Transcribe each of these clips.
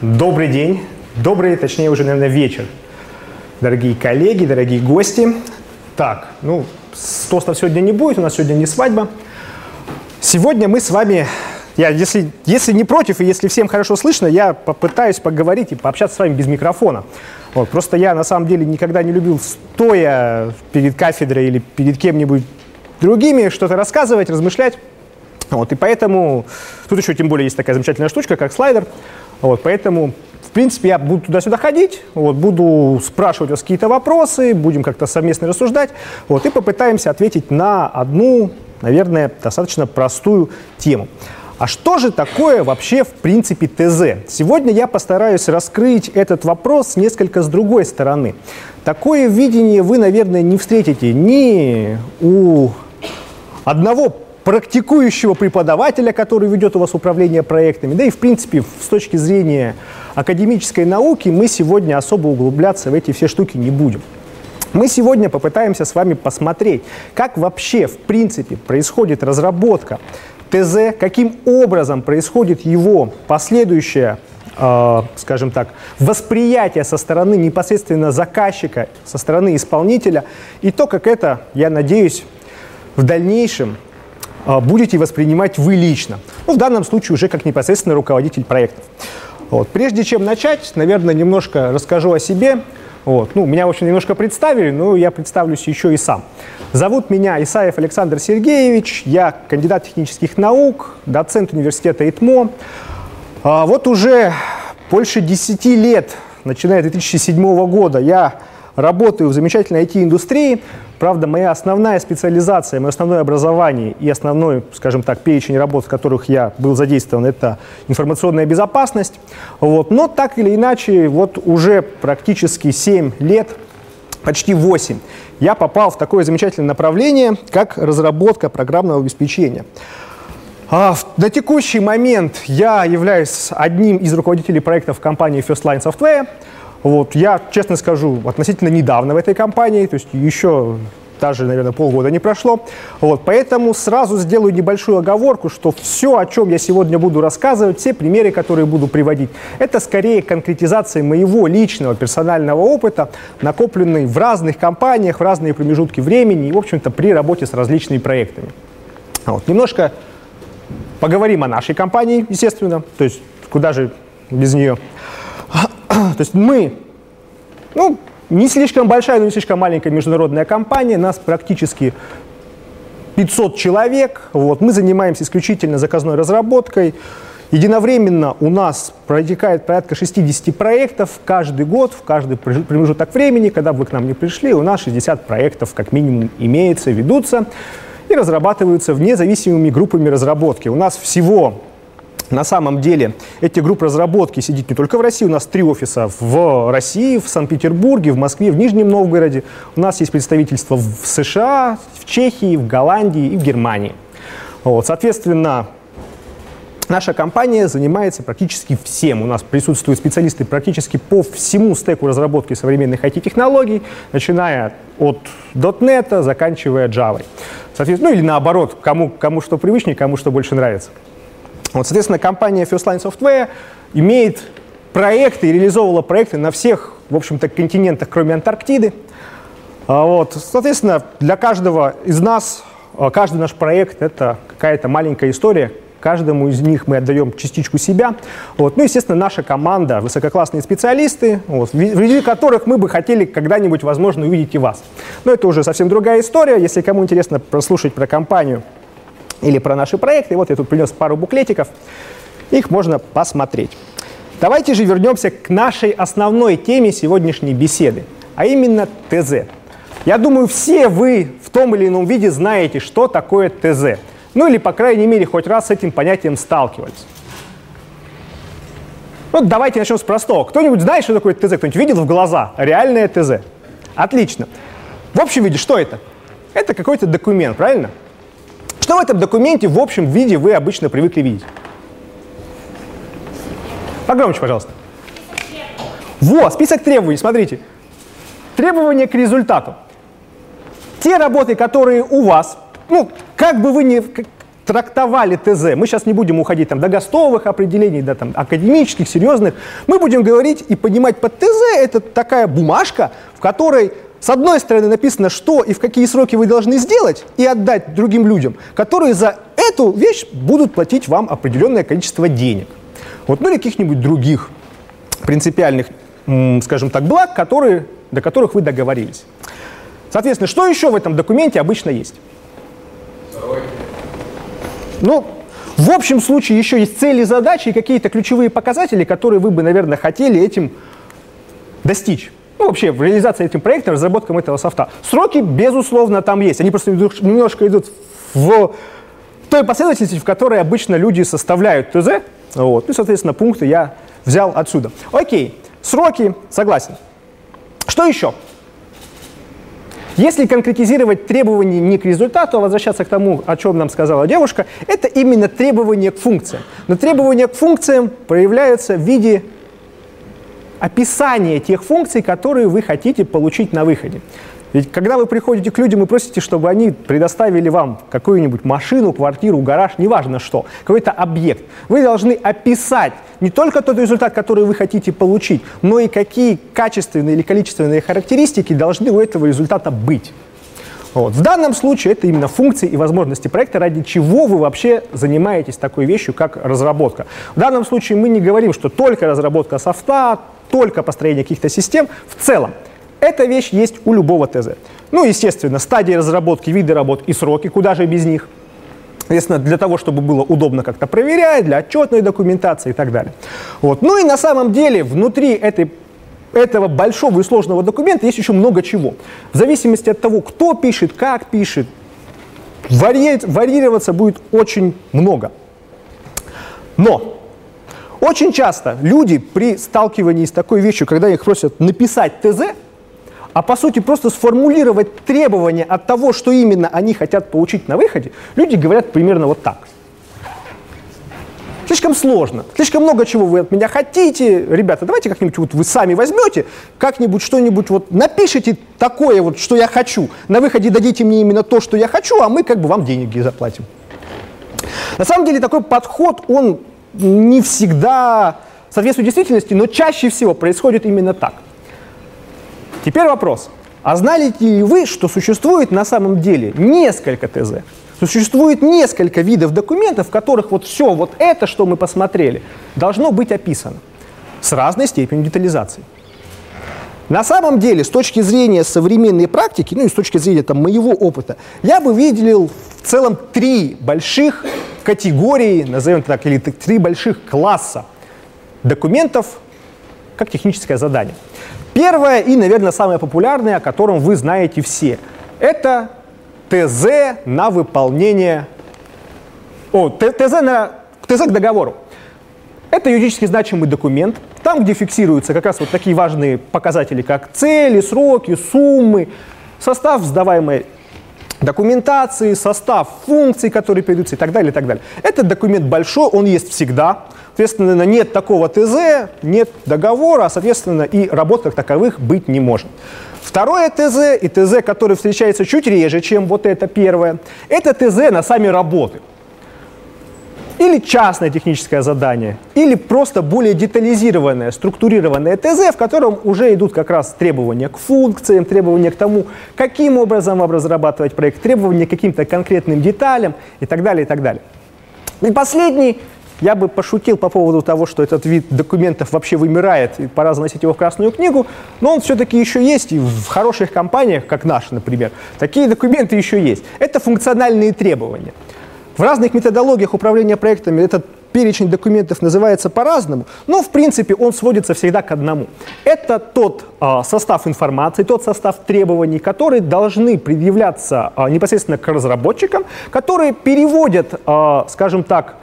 Добрый день, добрый, точнее уже, наверное, вечер. Дорогие коллеги, дорогие гости. Так, ну, тостов сегодня не будет, у нас сегодня не свадьба. Сегодня мы с вами, я, если, если не против и если всем хорошо слышно, я попытаюсь поговорить и пообщаться с вами без микрофона. Вот, просто я на самом деле никогда не любил стоя перед кафедрой или перед кем-нибудь другими что-то рассказывать, размышлять. Вот, и поэтому тут еще тем более есть такая замечательная штучка, как слайдер. Вот, поэтому, в принципе, я буду туда-сюда ходить, вот, буду спрашивать вас какие-то вопросы, будем как-то совместно рассуждать, вот, и попытаемся ответить на одну, наверное, достаточно простую тему. А что же такое вообще в принципе ТЗ? Сегодня я постараюсь раскрыть этот вопрос несколько с другой стороны. Такое видение вы, наверное, не встретите ни у одного практикующего преподавателя, который ведет у вас управление проектами. Да и, в принципе, с точки зрения академической науки мы сегодня особо углубляться в эти все штуки не будем. Мы сегодня попытаемся с вами посмотреть, как вообще, в принципе, происходит разработка ТЗ, каким образом происходит его последующее э, скажем так, восприятие со стороны непосредственно заказчика, со стороны исполнителя, и то, как это, я надеюсь, в дальнейшем а, будете воспринимать вы лично. Ну, в данном случае уже как непосредственно руководитель проектов. Вот. Прежде чем начать, наверное, немножко расскажу о себе. Вот. Ну, меня, в общем, немножко представили, но я представлюсь еще и сам. Зовут меня Исаев Александр Сергеевич, я кандидат технических наук, доцент университета ИТМО. А вот уже больше 10 лет, начиная с 2007 года, я работаю в замечательной IT-индустрии, Правда, моя основная специализация, мое основное образование и основной, скажем так, перечень работ, в которых я был задействован, это информационная безопасность. Вот. Но так или иначе, вот уже практически 7 лет, почти 8, я попал в такое замечательное направление, как разработка программного обеспечения. А, на текущий момент я являюсь одним из руководителей проектов компании First Line Software – вот, я, честно скажу, относительно недавно в этой компании, то есть еще даже, наверное, полгода не прошло. Вот, поэтому сразу сделаю небольшую оговорку, что все, о чем я сегодня буду рассказывать, все примеры, которые буду приводить, это скорее конкретизация моего личного персонального опыта, накопленный в разных компаниях, в разные промежутки времени и, в общем-то, при работе с различными проектами. Вот, немножко поговорим о нашей компании, естественно, то есть куда же без нее. То есть мы, ну, не слишком большая, но не слишком маленькая международная компания, нас практически 500 человек. Вот. Мы занимаемся исключительно заказной разработкой. Единовременно у нас протекает порядка 60 проектов каждый год, в каждый промежуток времени, когда вы к нам не пришли, у нас 60 проектов как минимум имеется, ведутся и разрабатываются вне зависимыми группами разработки. У нас всего на самом деле эти группы разработки сидят не только в России, у нас три офиса в России, в Санкт-Петербурге, в Москве, в Нижнем Новгороде. У нас есть представительство в США, в Чехии, в Голландии и в Германии. Вот, соответственно, Наша компания занимается практически всем. У нас присутствуют специалисты практически по всему стеку разработки современных IT-технологий, начиная от .NET, заканчивая Java. Соответственно, ну или наоборот, кому, кому что привычнее, кому что больше нравится. Вот, соответственно, компания First Line Software имеет проекты и реализовывала проекты на всех, в общем-то, континентах, кроме Антарктиды. А, вот, соответственно, для каждого из нас а, каждый наш проект — это какая-то маленькая история, каждому из них мы отдаем частичку себя. Вот. Ну, естественно, наша команда, высококлассные специалисты, вот, в которых мы бы хотели когда-нибудь, возможно, увидеть и вас. Но это уже совсем другая история. Если кому интересно прослушать про компанию, или про наши проекты. Вот я тут принес пару буклетиков, их можно посмотреть. Давайте же вернемся к нашей основной теме сегодняшней беседы, а именно ТЗ. Я думаю, все вы в том или ином виде знаете, что такое ТЗ. Ну или, по крайней мере, хоть раз с этим понятием сталкивались. Ну, давайте начнем с простого. Кто-нибудь знает, что такое ТЗ? Кто-нибудь видел в глаза реальное ТЗ? Отлично. В общем виде, что это? Это какой-то документ, правильно? Что в этом документе в общем виде вы обычно привыкли видеть? Погромче, пожалуйста. Во, список требований, смотрите. Требования к результату. те работы, которые у вас, ну, как бы вы ни трактовали ТЗ, мы сейчас не будем уходить там, до гостовых определений, до там, академических, серьезных, мы будем говорить и понимать под ТЗ, это такая бумажка, в которой с одной стороны написано, что и в какие сроки вы должны сделать и отдать другим людям, которые за эту вещь будут платить вам определенное количество денег. Вот, ну или каких-нибудь других принципиальных, скажем так, благ, которые, до которых вы договорились. Соответственно, что еще в этом документе обычно есть? Ну, в общем случае еще есть цели, задачи и какие-то ключевые показатели, которые вы бы, наверное, хотели этим достичь. Ну, вообще, в реализации этим проекта, разработкам этого софта. Сроки, безусловно, там есть. Они просто немножко идут в той последовательности, в которой обычно люди составляют ТЗ. Вот. Ну, соответственно, пункты я взял отсюда. Окей, сроки, согласен. Что еще? Если конкретизировать требования не к результату, а возвращаться к тому, о чем нам сказала девушка, это именно требования к функциям. Но требования к функциям проявляются в виде описание тех функций, которые вы хотите получить на выходе. Ведь когда вы приходите к людям и просите, чтобы они предоставили вам какую-нибудь машину, квартиру, гараж, неважно что, какой-то объект, вы должны описать не только тот результат, который вы хотите получить, но и какие качественные или количественные характеристики должны у этого результата быть. Вот. В данном случае это именно функции и возможности проекта, ради чего вы вообще занимаетесь такой вещью, как разработка. В данном случае мы не говорим, что только разработка софта, только построение каких-то систем. В целом, эта вещь есть у любого ТЗ. Ну, естественно, стадии разработки, виды работ и сроки, куда же без них. Соответственно, для того, чтобы было удобно как-то проверять, для отчетной документации и так далее. Вот. Ну и на самом деле внутри этой, этого большого и сложного документа есть еще много чего. В зависимости от того, кто пишет, как пишет, варьироваться будет очень много. Но очень часто люди при сталкивании с такой вещью, когда их просят написать ТЗ, а по сути просто сформулировать требования от того, что именно они хотят получить на выходе, люди говорят примерно вот так. Слишком сложно, слишком много чего вы от меня хотите. Ребята, давайте как-нибудь вот вы сами возьмете, как-нибудь что-нибудь вот напишите такое вот, что я хочу. На выходе дадите мне именно то, что я хочу, а мы как бы вам деньги заплатим. На самом деле такой подход, он не всегда соответствует действительности, но чаще всего происходит именно так. Теперь вопрос. А знали ли вы, что существует на самом деле несколько ТЗ? Существует несколько видов документов, в которых вот все вот это, что мы посмотрели, должно быть описано с разной степенью детализации. На самом деле, с точки зрения современной практики, ну и с точки зрения там, моего опыта, я бы выделил в целом три больших категории, назовем так, или три больших класса документов как техническое задание. Первое и, наверное, самое популярное, о котором вы знаете все, это ТЗ на выполнение, о, ТЗ, на, ТЗ к договору. Это юридически значимый документ, там, где фиксируются как раз вот такие важные показатели, как цели, сроки, суммы, состав сдаваемой документации, состав функций, которые передаются и так далее, и так далее. Этот документ большой, он есть всегда. Соответственно, нет такого ТЗ, нет договора, а, соответственно, и работ как таковых быть не может. Второе ТЗ и ТЗ, который встречается чуть реже, чем вот это первое, это ТЗ на сами работы или частное техническое задание, или просто более детализированное, структурированное ТЗ, в котором уже идут как раз требования к функциям, требования к тому, каким образом вам разрабатывать проект, требования к каким-то конкретным деталям и так далее, и так далее. И последний, я бы пошутил по поводу того, что этот вид документов вообще вымирает, и пора заносить его в Красную книгу, но он все-таки еще есть, и в хороших компаниях, как наша, например, такие документы еще есть. Это функциональные требования. В разных методологиях управления проектами этот перечень документов называется по-разному, но в принципе он сводится всегда к одному. Это тот э, состав информации, тот состав требований, которые должны предъявляться э, непосредственно к разработчикам, которые переводят, э, скажем так,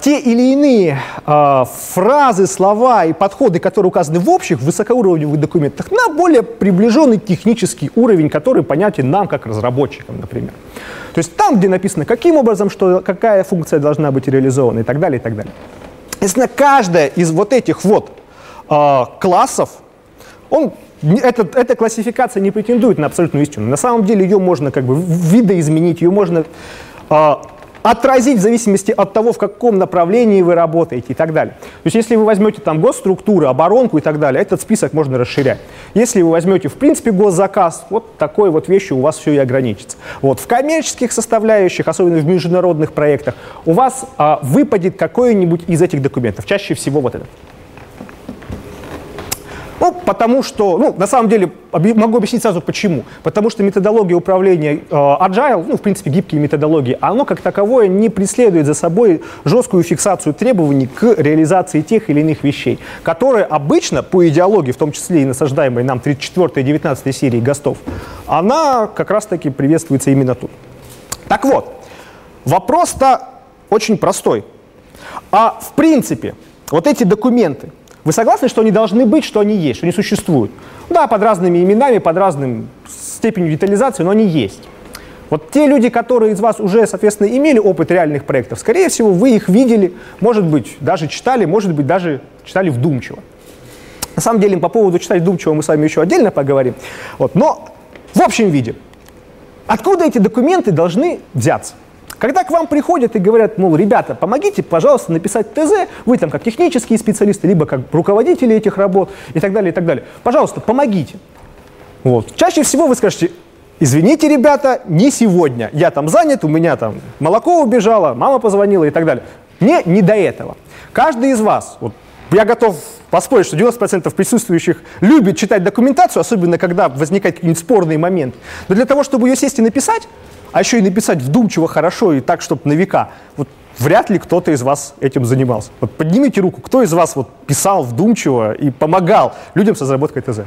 те или иные а, фразы, слова и подходы, которые указаны в общих высокоуровневых документах, на более приближенный технический уровень, который понятен нам как разработчикам, например. То есть там, где написано, каким образом, что, какая функция должна быть реализована и так далее, и так далее. Естественно, каждая из вот этих вот э, классов, он это, эта классификация не претендует на абсолютную истину. На самом деле ее можно как бы видоизменить, ее можно э, отразить в зависимости от того, в каком направлении вы работаете и так далее. То есть если вы возьмете там госструктуры, оборонку и так далее, этот список можно расширять. Если вы возьмете в принципе госзаказ, вот такой вот вещью у вас все и ограничится. Вот в коммерческих составляющих, особенно в международных проектах, у вас а, выпадет какой-нибудь из этих документов, чаще всего вот этот. Ну, потому что, ну, на самом деле, могу объяснить сразу почему. Потому что методология управления э, agile, ну, в принципе, гибкие методологии, оно как таковое не преследует за собой жесткую фиксацию требований к реализации тех или иных вещей, которые обычно, по идеологии, в том числе и насаждаемой нам 34 и 19 серии ГОСТов, она как раз-таки приветствуется именно тут. Так вот, вопрос-то очень простой. А в принципе, вот эти документы, вы согласны, что они должны быть, что они есть, что они существуют? Да, под разными именами, под разным степенью детализации, но они есть. Вот те люди, которые из вас уже, соответственно, имели опыт реальных проектов, скорее всего, вы их видели, может быть, даже читали, может быть, даже читали вдумчиво. На самом деле, по поводу читать вдумчиво мы с вами еще отдельно поговорим. Вот, но в общем виде, откуда эти документы должны взяться? Когда к вам приходят и говорят, мол, ребята, помогите, пожалуйста, написать ТЗ, вы там как технические специалисты, либо как руководители этих работ и так далее, и так далее. Пожалуйста, помогите. Вот. Чаще всего вы скажете, извините, ребята, не сегодня. Я там занят, у меня там молоко убежало, мама позвонила и так далее. Мне не до этого. Каждый из вас, вот, я готов поспорить, что 90% присутствующих любит читать документацию, особенно когда возникает какие-нибудь спорные моменты. Но для того, чтобы ее сесть и написать, а еще и написать вдумчиво, хорошо и так, чтобы на века. Вот вряд ли кто-то из вас этим занимался. Вот поднимите руку, кто из вас вот писал вдумчиво и помогал людям с разработкой ТЗ?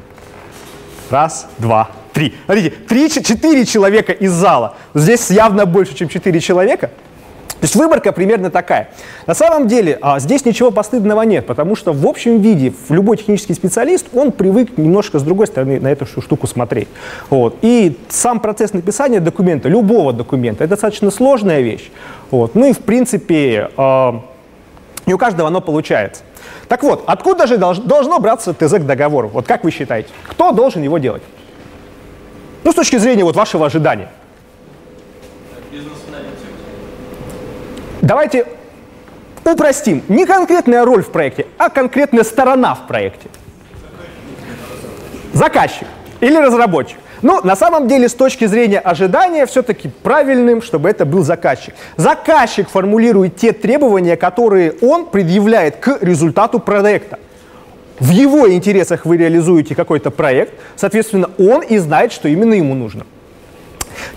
Раз, два, три. Смотрите, три, четыре человека из зала. Здесь явно больше, чем четыре человека. То есть выборка примерно такая. На самом деле а, здесь ничего постыдного нет, потому что в общем виде любой технический специалист, он привык немножко с другой стороны на эту штуку смотреть. Вот. И сам процесс написания документа, любого документа, это достаточно сложная вещь. Вот. Ну и в принципе а, не у каждого оно получается. Так вот, откуда же долж, должно браться ТЗ к договору? Вот как вы считаете? Кто должен его делать? Ну, с точки зрения вот вашего ожидания. Давайте упростим. Не конкретная роль в проекте, а конкретная сторона в проекте. Заказчик или разработчик. Ну, на самом деле, с точки зрения ожидания, все-таки правильным, чтобы это был заказчик. Заказчик формулирует те требования, которые он предъявляет к результату проекта. В его интересах вы реализуете какой-то проект, соответственно, он и знает, что именно ему нужно.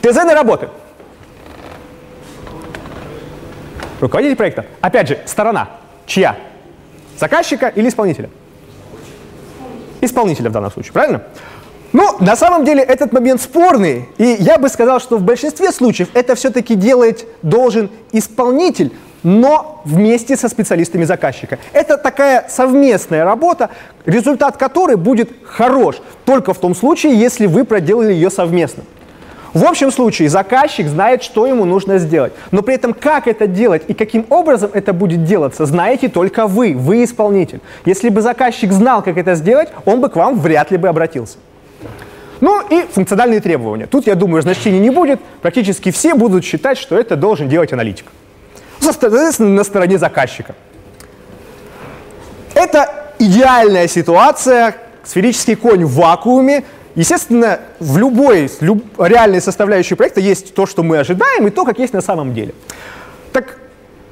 ТЗ на работы. Руководитель проекта. Опять же, сторона. Чья? Заказчика или исполнителя? Исполнителя в данном случае, правильно? Ну, на самом деле этот момент спорный, и я бы сказал, что в большинстве случаев это все-таки делать должен исполнитель, но вместе со специалистами заказчика. Это такая совместная работа, результат которой будет хорош только в том случае, если вы проделали ее совместно. В общем случае заказчик знает, что ему нужно сделать. Но при этом как это делать и каким образом это будет делаться, знаете только вы, вы исполнитель. Если бы заказчик знал, как это сделать, он бы к вам вряд ли бы обратился. Ну и функциональные требования. Тут, я думаю, значения не будет. Практически все будут считать, что это должен делать аналитик. Соответственно, на стороне заказчика. Это идеальная ситуация, сферический конь в вакууме, Естественно, в любой люб, реальной составляющей проекта есть то, что мы ожидаем, и то, как есть на самом деле. Так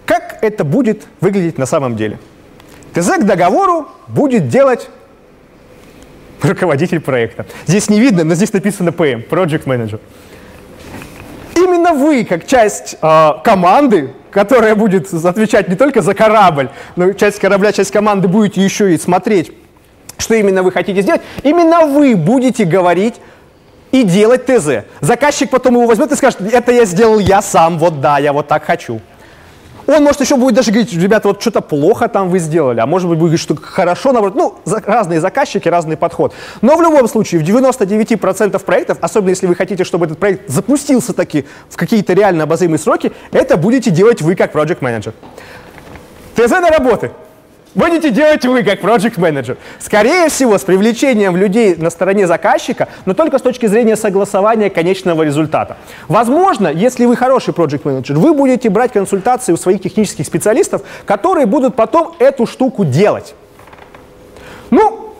как это будет выглядеть на самом деле? ТЗ к договору будет делать руководитель проекта. Здесь не видно, но здесь написано PM, Project Manager. Именно вы, как часть э, команды, которая будет отвечать не только за корабль, но часть корабля, часть команды будете еще и смотреть что именно вы хотите сделать, именно вы будете говорить и делать ТЗ. Заказчик потом его возьмет и скажет, это я сделал я сам, вот да, я вот так хочу. Он, может, еще будет даже говорить, ребята, вот что-то плохо там вы сделали, а может быть, будет говорить, что хорошо, наоборот. Ну, за, разные заказчики, разный подход. Но в любом случае, в 99% проектов, особенно если вы хотите, чтобы этот проект запустился таки в какие-то реально обозримые сроки, это будете делать вы как project менеджер. ТЗ на работы. Будете делать вы, как project менеджер Скорее всего, с привлечением людей на стороне заказчика, но только с точки зрения согласования конечного результата. Возможно, если вы хороший project менеджер вы будете брать консультации у своих технических специалистов, которые будут потом эту штуку делать. Ну,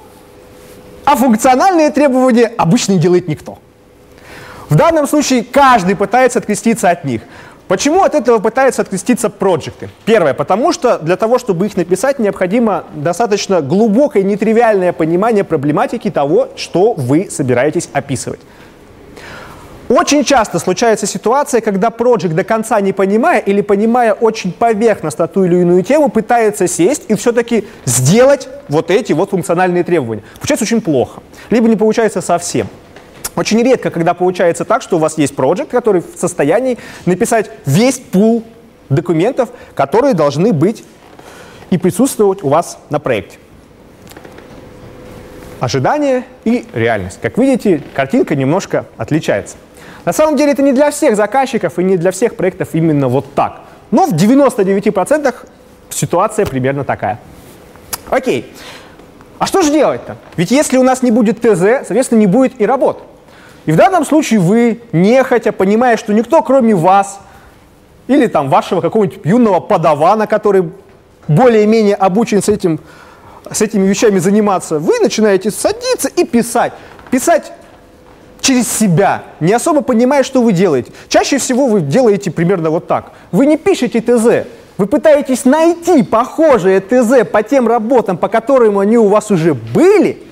а функциональные требования обычно не делает никто. В данном случае каждый пытается откреститься от них. Почему от этого пытаются откреститься проекты? Первое, потому что для того, чтобы их написать, необходимо достаточно глубокое, нетривиальное понимание проблематики того, что вы собираетесь описывать. Очень часто случается ситуация, когда проект до конца не понимая или понимая очень поверхностно ту или иную тему, пытается сесть и все-таки сделать вот эти вот функциональные требования. Получается очень плохо. Либо не получается совсем. Очень редко, когда получается так, что у вас есть проект, который в состоянии написать весь пул документов, которые должны быть и присутствовать у вас на проекте. Ожидание и реальность. Как видите, картинка немножко отличается. На самом деле это не для всех заказчиков и не для всех проектов именно вот так. Но в 99% ситуация примерно такая. Окей. А что же делать-то? Ведь если у нас не будет ТЗ, соответственно, не будет и работ. И в данном случае вы, нехотя, понимая, что никто кроме вас или там вашего какого-нибудь юного подавана, который более-менее обучен с, этим, с этими вещами заниматься, вы начинаете садиться и писать. Писать через себя, не особо понимая, что вы делаете. Чаще всего вы делаете примерно вот так. Вы не пишете ТЗ, вы пытаетесь найти похожие ТЗ по тем работам, по которым они у вас уже были –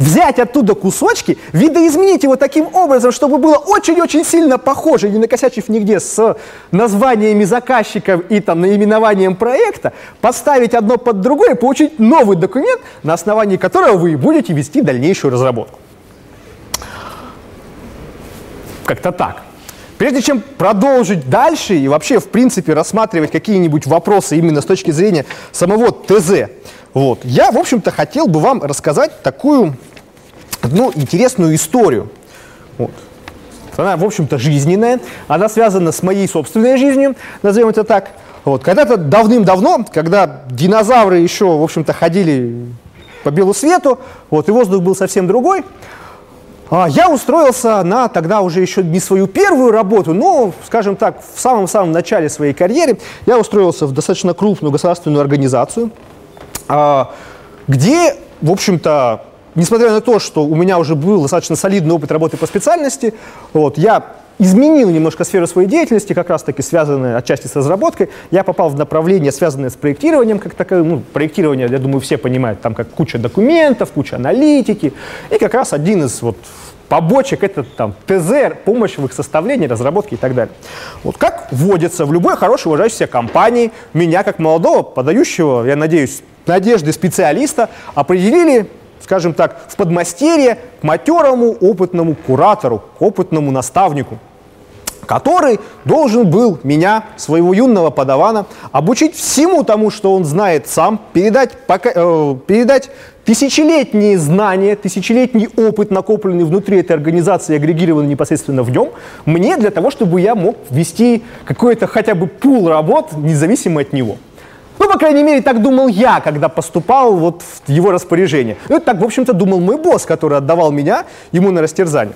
взять оттуда кусочки, видоизменить его таким образом, чтобы было очень-очень сильно похоже, не накосячив нигде с названиями заказчиков и там наименованием проекта, поставить одно под другое, получить новый документ, на основании которого вы будете вести дальнейшую разработку. Как-то так. Прежде чем продолжить дальше и вообще, в принципе, рассматривать какие-нибудь вопросы именно с точки зрения самого ТЗ, вот, я, в общем-то, хотел бы вам рассказать такую одну интересную историю. Вот. Она, в общем-то, жизненная, она связана с моей собственной жизнью, назовем это так. Вот. Когда-то давным-давно, когда динозавры еще, в общем-то, ходили по белу свету, вот, и воздух был совсем другой, а, я устроился на тогда уже еще не свою первую работу, но, скажем так, в самом-самом начале своей карьеры я устроился в достаточно крупную государственную организацию, где, в общем-то, несмотря на то, что у меня уже был достаточно солидный опыт работы по специальности, вот, я изменил немножко сферу своей деятельности, как раз-таки связанную отчасти с разработкой. Я попал в направление, связанное с проектированием, как такое, ну, проектирование, я думаю, все понимают, там как куча документов, куча аналитики, и как раз один из вот побочек это там ТЗ, помощь в их составлении, разработке и так далее. Вот как вводится в любой хорошей уважающейся компании, меня как молодого, подающего, я надеюсь, надежды специалиста, определили скажем так, в подмастерье к матерому опытному куратору, к опытному наставнику, который должен был меня, своего юного подавана, обучить всему тому, что он знает сам, передать, пока, э, передать тысячелетние знания, тысячелетний опыт, накопленный внутри этой организации, агрегированный непосредственно в нем, мне для того, чтобы я мог вести какой-то хотя бы пул работ, независимо от него. Ну, по крайней мере, так думал я, когда поступал вот в его распоряжение. Ну, это так, в общем-то, думал мой босс, который отдавал меня ему на растерзание.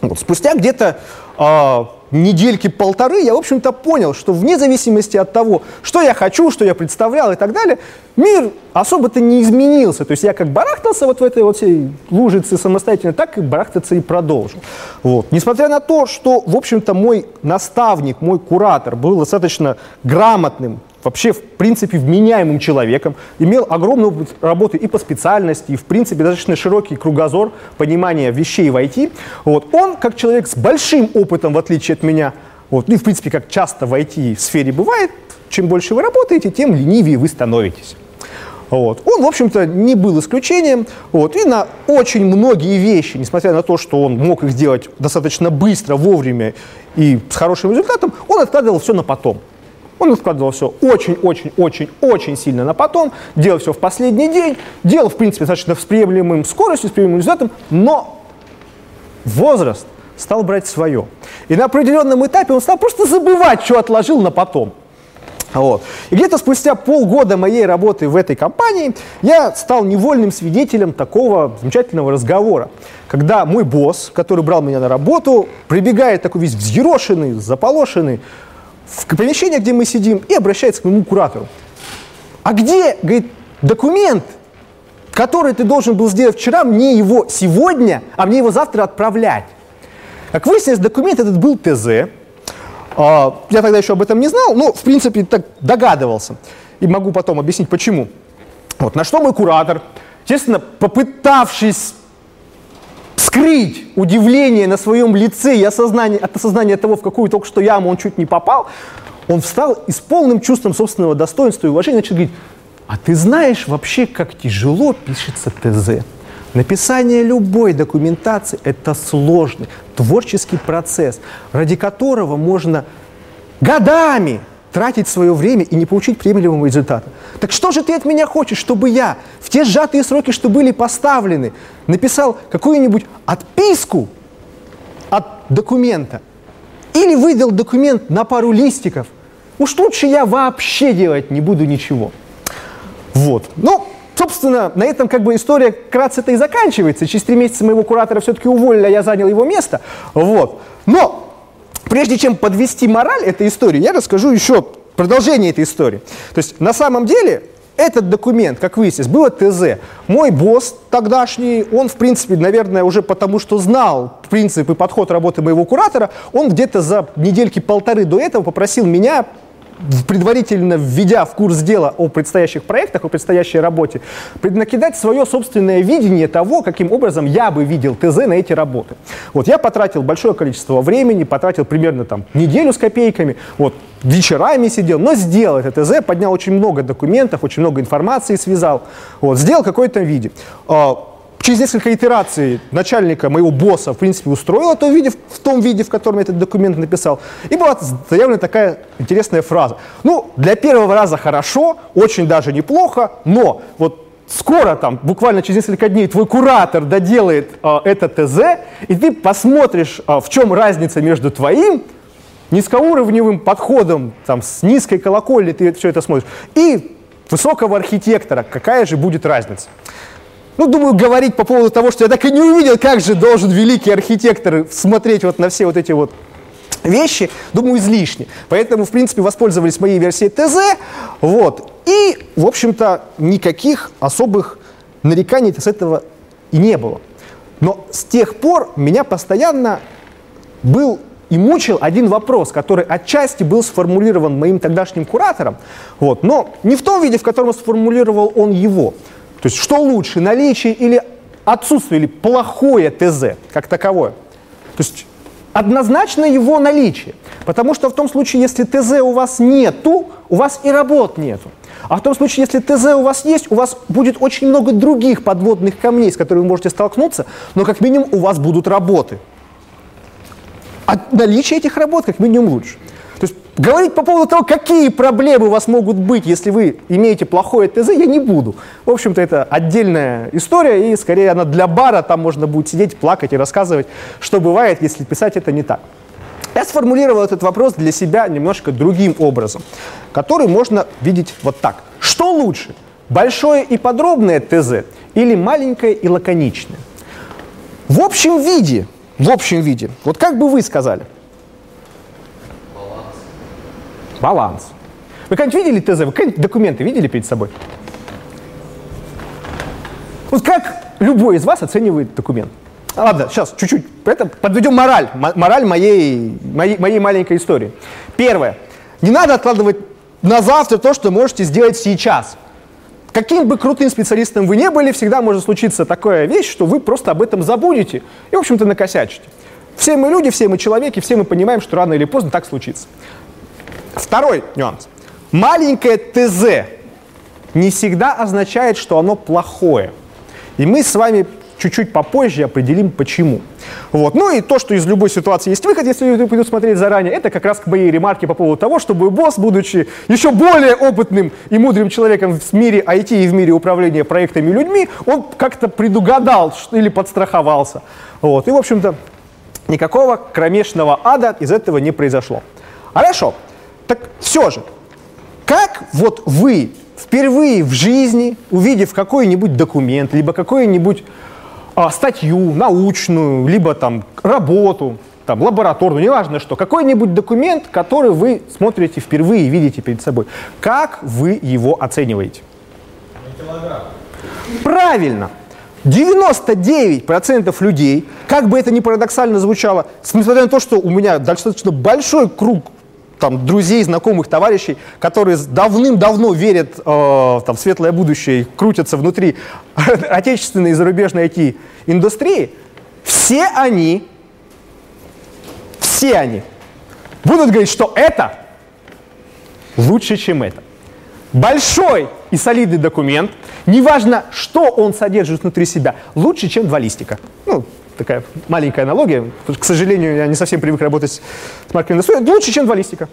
Вот, спустя где-то э, недельки полторы я, в общем-то, понял, что вне зависимости от того, что я хочу, что я представлял и так далее, мир особо-то не изменился. То есть я как барахтался вот в этой вот всей лужице самостоятельно, так и барахтаться и продолжил. Вот. Несмотря на то, что, в общем-то, мой наставник, мой куратор был достаточно грамотным вообще, в принципе, вменяемым человеком, имел огромную опыт работы и по специальности, и, в принципе, достаточно широкий кругозор понимания вещей в IT. Вот. Он, как человек с большим опытом, в отличие от меня, вот, ну и, в принципе, как часто в IT-сфере бывает, чем больше вы работаете, тем ленивее вы становитесь. Вот. Он, в общем-то, не был исключением. Вот. И на очень многие вещи, несмотря на то, что он мог их сделать достаточно быстро, вовремя и с хорошим результатом, он откладывал все на потом. Он откладывал все очень-очень-очень-очень сильно на потом, делал все в последний день, делал, в принципе, достаточно с приемлемым скоростью, с приемлемым результатом, но возраст стал брать свое. И на определенном этапе он стал просто забывать, что отложил на потом. Вот. И где-то спустя полгода моей работы в этой компании я стал невольным свидетелем такого замечательного разговора, когда мой босс, который брал меня на работу, прибегает такой весь взъерошенный, заполошенный в помещение, где мы сидим, и обращается к моему куратору. А где, говорит, документ, который ты должен был сделать вчера, мне его сегодня, а мне его завтра отправлять? Как выяснилось, документ этот был ТЗ, а, я тогда еще об этом не знал, но, в принципе, так догадывался. И могу потом объяснить, почему. Вот, на что мой куратор, естественно, попытавшись скрыть удивление на своем лице и осознание, от осознания того, в какую только что яму он чуть не попал, он встал и с полным чувством собственного достоинства и уважения начал говорить, а ты знаешь вообще, как тяжело пишется ТЗ? Написание любой документации – это сложный творческий процесс, ради которого можно годами тратить свое время и не получить приемлемого результата. Так что же ты от меня хочешь, чтобы я в те сжатые сроки, что были поставлены, написал какую-нибудь отписку от документа или выдал документ на пару листиков? Уж лучше я вообще делать не буду ничего. Вот. Ну, Собственно, на этом как бы история кратко-то и заканчивается. Через три месяца моего куратора все-таки уволили, а я занял его место. Вот. Но прежде чем подвести мораль этой истории, я расскажу еще продолжение этой истории. То есть на самом деле этот документ, как выяснилось, было ТЗ. Мой босс тогдашний, он, в принципе, наверное, уже потому что знал принцип и подход работы моего куратора, он где-то за недельки полторы до этого попросил меня предварительно введя в курс дела о предстоящих проектах, о предстоящей работе, преднакидать свое собственное видение того, каким образом я бы видел ТЗ на эти работы. Вот я потратил большое количество времени, потратил примерно там неделю с копейками, вот вечерами сидел, но сделал это ТЗ, поднял очень много документов, очень много информации связал, вот, сделал какой-то виде. Через несколько итераций начальника, моего босса, в принципе, устроило то виде, в том виде, в котором я этот документ написал. И была заявлена такая интересная фраза. Ну, для первого раза хорошо, очень даже неплохо, но вот скоро там, буквально через несколько дней, твой куратор доделает э, это ТЗ, и ты посмотришь, э, в чем разница между твоим низкоуровневым подходом, там, с низкой колокольни ты все это смотришь, и высокого архитектора, какая же будет разница. Ну, думаю, говорить по поводу того, что я так и не увидел, как же должен великий архитектор смотреть вот на все вот эти вот вещи, думаю, излишне. Поэтому, в принципе, воспользовались моей версией ТЗ, вот. И, в общем-то, никаких особых нареканий с этого и не было. Но с тех пор меня постоянно был и мучил один вопрос, который отчасти был сформулирован моим тогдашним куратором, вот, но не в том виде, в котором сформулировал он его. То есть что лучше, наличие или отсутствие, или плохое ТЗ как таковое? То есть однозначно его наличие. Потому что в том случае, если ТЗ у вас нету, у вас и работ нету. А в том случае, если ТЗ у вас есть, у вас будет очень много других подводных камней, с которыми вы можете столкнуться, но как минимум у вас будут работы. А наличие этих работ как минимум лучше. Говорить по поводу того, какие проблемы у вас могут быть, если вы имеете плохое ТЗ, я не буду. В общем-то, это отдельная история, и скорее она для бара, там можно будет сидеть, плакать и рассказывать, что бывает, если писать это не так. Я сформулировал этот вопрос для себя немножко другим образом, который можно видеть вот так. Что лучше, большое и подробное ТЗ или маленькое и лаконичное? В общем виде, в общем виде, вот как бы вы сказали? Баланс. Вы когда-нибудь видели ТЗ? Вы когда-нибудь документы видели перед собой? Вот как любой из вас оценивает документ? Ладно, сейчас чуть-чуть это, подведем мораль, мораль моей, моей, моей маленькой истории. Первое. Не надо откладывать на завтра то, что можете сделать сейчас. Каким бы крутым специалистом вы не были, всегда может случиться такая вещь, что вы просто об этом забудете и, в общем-то, накосячите. Все мы люди, все мы человеки, все мы понимаем, что рано или поздно так случится. Второй нюанс. Маленькое ТЗ не всегда означает, что оно плохое. И мы с вами чуть-чуть попозже определим, почему. Вот. Ну и то, что из любой ситуации есть выход, если люди будут смотреть заранее, это как раз к моей ремарке по поводу того, чтобы босс, будучи еще более опытным и мудрым человеком в мире IT и в мире управления проектами и людьми, он как-то предугадал или подстраховался. Вот. И, в общем-то, никакого кромешного ада из этого не произошло. Хорошо. Так все же, вот вы впервые в жизни, увидев какой-нибудь документ, либо какую-нибудь а, статью научную, либо там работу, там, лабораторную, неважно что, какой-нибудь документ, который вы смотрите впервые, видите перед собой, как вы его оцениваете? Правильно. 99% людей, как бы это ни парадоксально звучало, несмотря на то, что у меня достаточно большой круг там, друзей, знакомых, товарищей, которые давным-давно верят э, там, в светлое будущее крутятся внутри отечественной и зарубежной IT-индустрии, все они, все они будут говорить, что это лучше, чем это. Большой и солидный документ, неважно, что он содержит внутри себя, лучше, чем два листика. Ну, такая маленькая аналогия, к сожалению, я не совсем привык работать с маркетингом индустрией, лучше, чем два листика.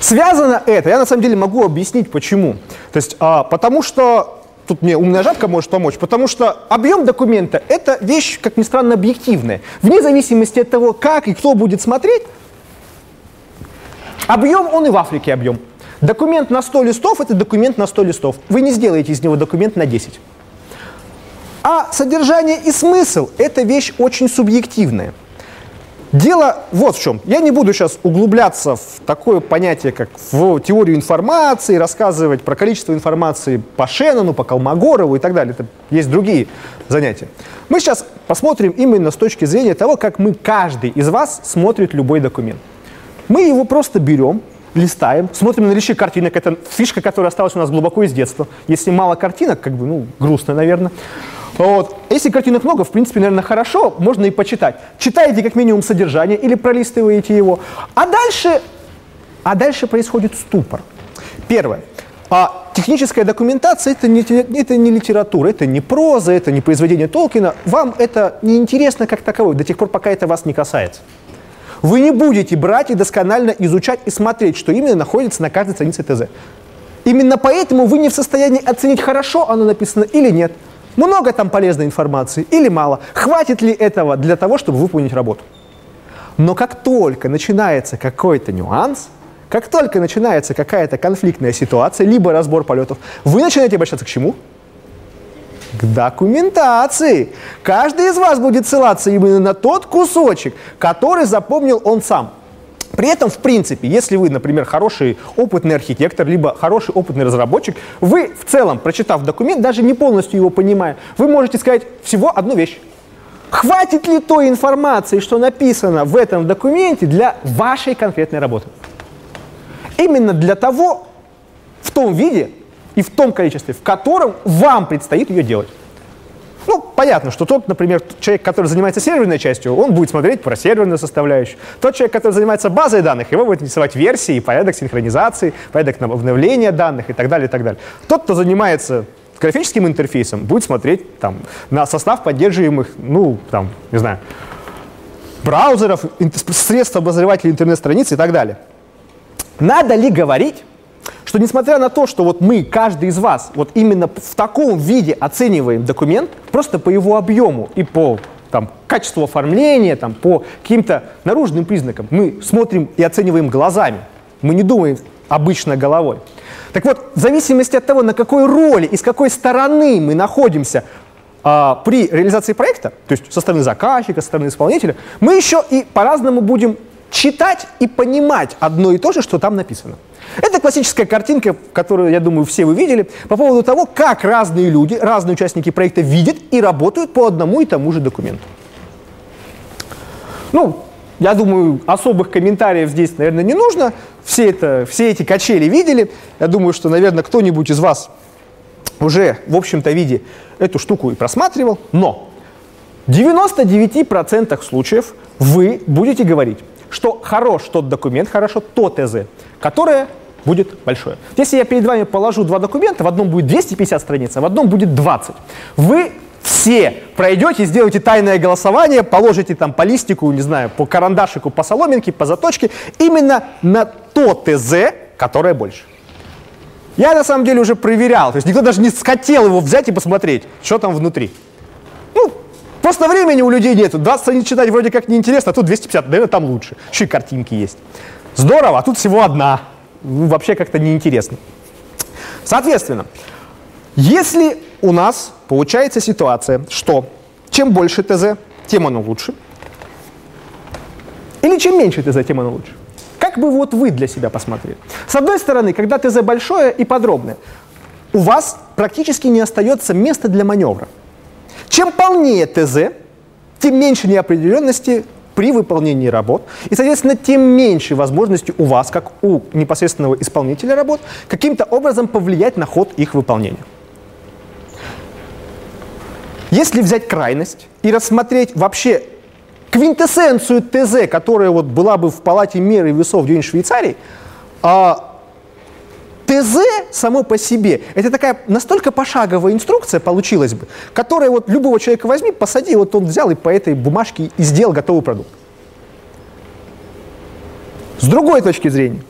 Связано это, я на самом деле могу объяснить почему. То есть, а, потому что, тут мне умная жабка может помочь, потому что объем документа – это вещь, как ни странно, объективная. Вне зависимости от того, как и кто будет смотреть, объем, он и в Африке объем. Документ на 100 листов – это документ на 100 листов. Вы не сделаете из него документ на 10. А содержание и смысл – это вещь очень субъективная. Дело вот в чем. Я не буду сейчас углубляться в такое понятие, как в теорию информации, рассказывать про количество информации по Шеннону, по Колмогорову и так далее. Это есть другие занятия. Мы сейчас посмотрим именно с точки зрения того, как мы, каждый из вас, смотрит любой документ. Мы его просто берем, листаем, смотрим на наличие картинок. Это фишка, которая осталась у нас глубоко из детства. Если мало картинок, как бы, ну, грустно, наверное. Вот. Если картинок много, в принципе, наверное, хорошо, можно и почитать. Читаете как минимум содержание или пролистываете его. А дальше, а дальше происходит ступор. Первое. А техническая документация это не, это не литература, это не проза, это не произведение Толкина. Вам это не интересно как таковое, до тех пор, пока это вас не касается. Вы не будете брать и досконально изучать и смотреть, что именно находится на каждой странице ТЗ. Именно поэтому вы не в состоянии оценить, хорошо оно написано или нет. Много там полезной информации или мало? Хватит ли этого для того, чтобы выполнить работу? Но как только начинается какой-то нюанс, как только начинается какая-то конфликтная ситуация, либо разбор полетов, вы начинаете обращаться к чему? К документации. Каждый из вас будет ссылаться именно на тот кусочек, который запомнил он сам. При этом, в принципе, если вы, например, хороший опытный архитектор, либо хороший опытный разработчик, вы в целом, прочитав документ, даже не полностью его понимая, вы можете сказать всего одну вещь. Хватит ли той информации, что написано в этом документе для вашей конкретной работы? Именно для того, в том виде и в том количестве, в котором вам предстоит ее делать. Ну, понятно, что тот, например, человек, который занимается серверной частью, он будет смотреть про серверную составляющую. Тот человек, который занимается базой данных, его будет интересовать версии, порядок синхронизации, порядок обновления данных и так далее, и так далее. Тот, кто занимается графическим интерфейсом, будет смотреть там, на состав поддерживаемых, ну, там, не знаю, браузеров, средств обозревателей интернет-страниц и так далее. Надо ли говорить, что несмотря на то, что вот мы, каждый из вас, вот именно в таком виде оцениваем документ, просто по его объему и по там, качеству оформления, там, по каким-то наружным признакам, мы смотрим и оцениваем глазами, мы не думаем обычно головой. Так вот, в зависимости от того, на какой роли и с какой стороны мы находимся а, при реализации проекта, то есть со стороны заказчика, со стороны исполнителя, мы еще и по-разному будем читать и понимать одно и то же, что там написано. Это классическая картинка, которую, я думаю, все вы видели, по поводу того, как разные люди, разные участники проекта видят и работают по одному и тому же документу. Ну, я думаю, особых комментариев здесь, наверное, не нужно. Все, это, все эти качели видели. Я думаю, что, наверное, кто-нибудь из вас уже, в общем-то, виде эту штуку и просматривал. Но в 99% случаев вы будете говорить, что хорош тот документ, хорошо то ТЗ, которое будет большое. Если я перед вами положу два документа, в одном будет 250 страниц, а в одном будет 20, вы все пройдете, сделаете тайное голосование, положите там по листику, не знаю, по карандашику, по соломинке, по заточке, именно на то ТЗ, которое больше. Я на самом деле уже проверял, то есть никто даже не хотел его взять и посмотреть, что там внутри. Просто времени у людей нету. 20 страниц читать вроде как неинтересно, а тут 250, наверное, там лучше. Еще и картинки есть. Здорово, а тут всего одна. вообще как-то неинтересно. Соответственно, если у нас получается ситуация, что чем больше ТЗ, тем оно лучше, или чем меньше ТЗ, тем оно лучше. Как бы вот вы для себя посмотрели? С одной стороны, когда ТЗ большое и подробное, у вас практически не остается места для маневра. Чем полнее ТЗ, тем меньше неопределенности при выполнении работ, и, соответственно, тем меньше возможности у вас, как у непосредственного исполнителя работ, каким-то образом повлиять на ход их выполнения. Если взять крайность и рассмотреть вообще квинтэссенцию ТЗ, которая вот была бы в палате меры весов где-нибудь в Швейцарии, а ТЗ само по себе, это такая настолько пошаговая инструкция получилась бы, которая вот любого человека возьми, посади, вот он взял и по этой бумажке и сделал готовый продукт. С другой точки зрения,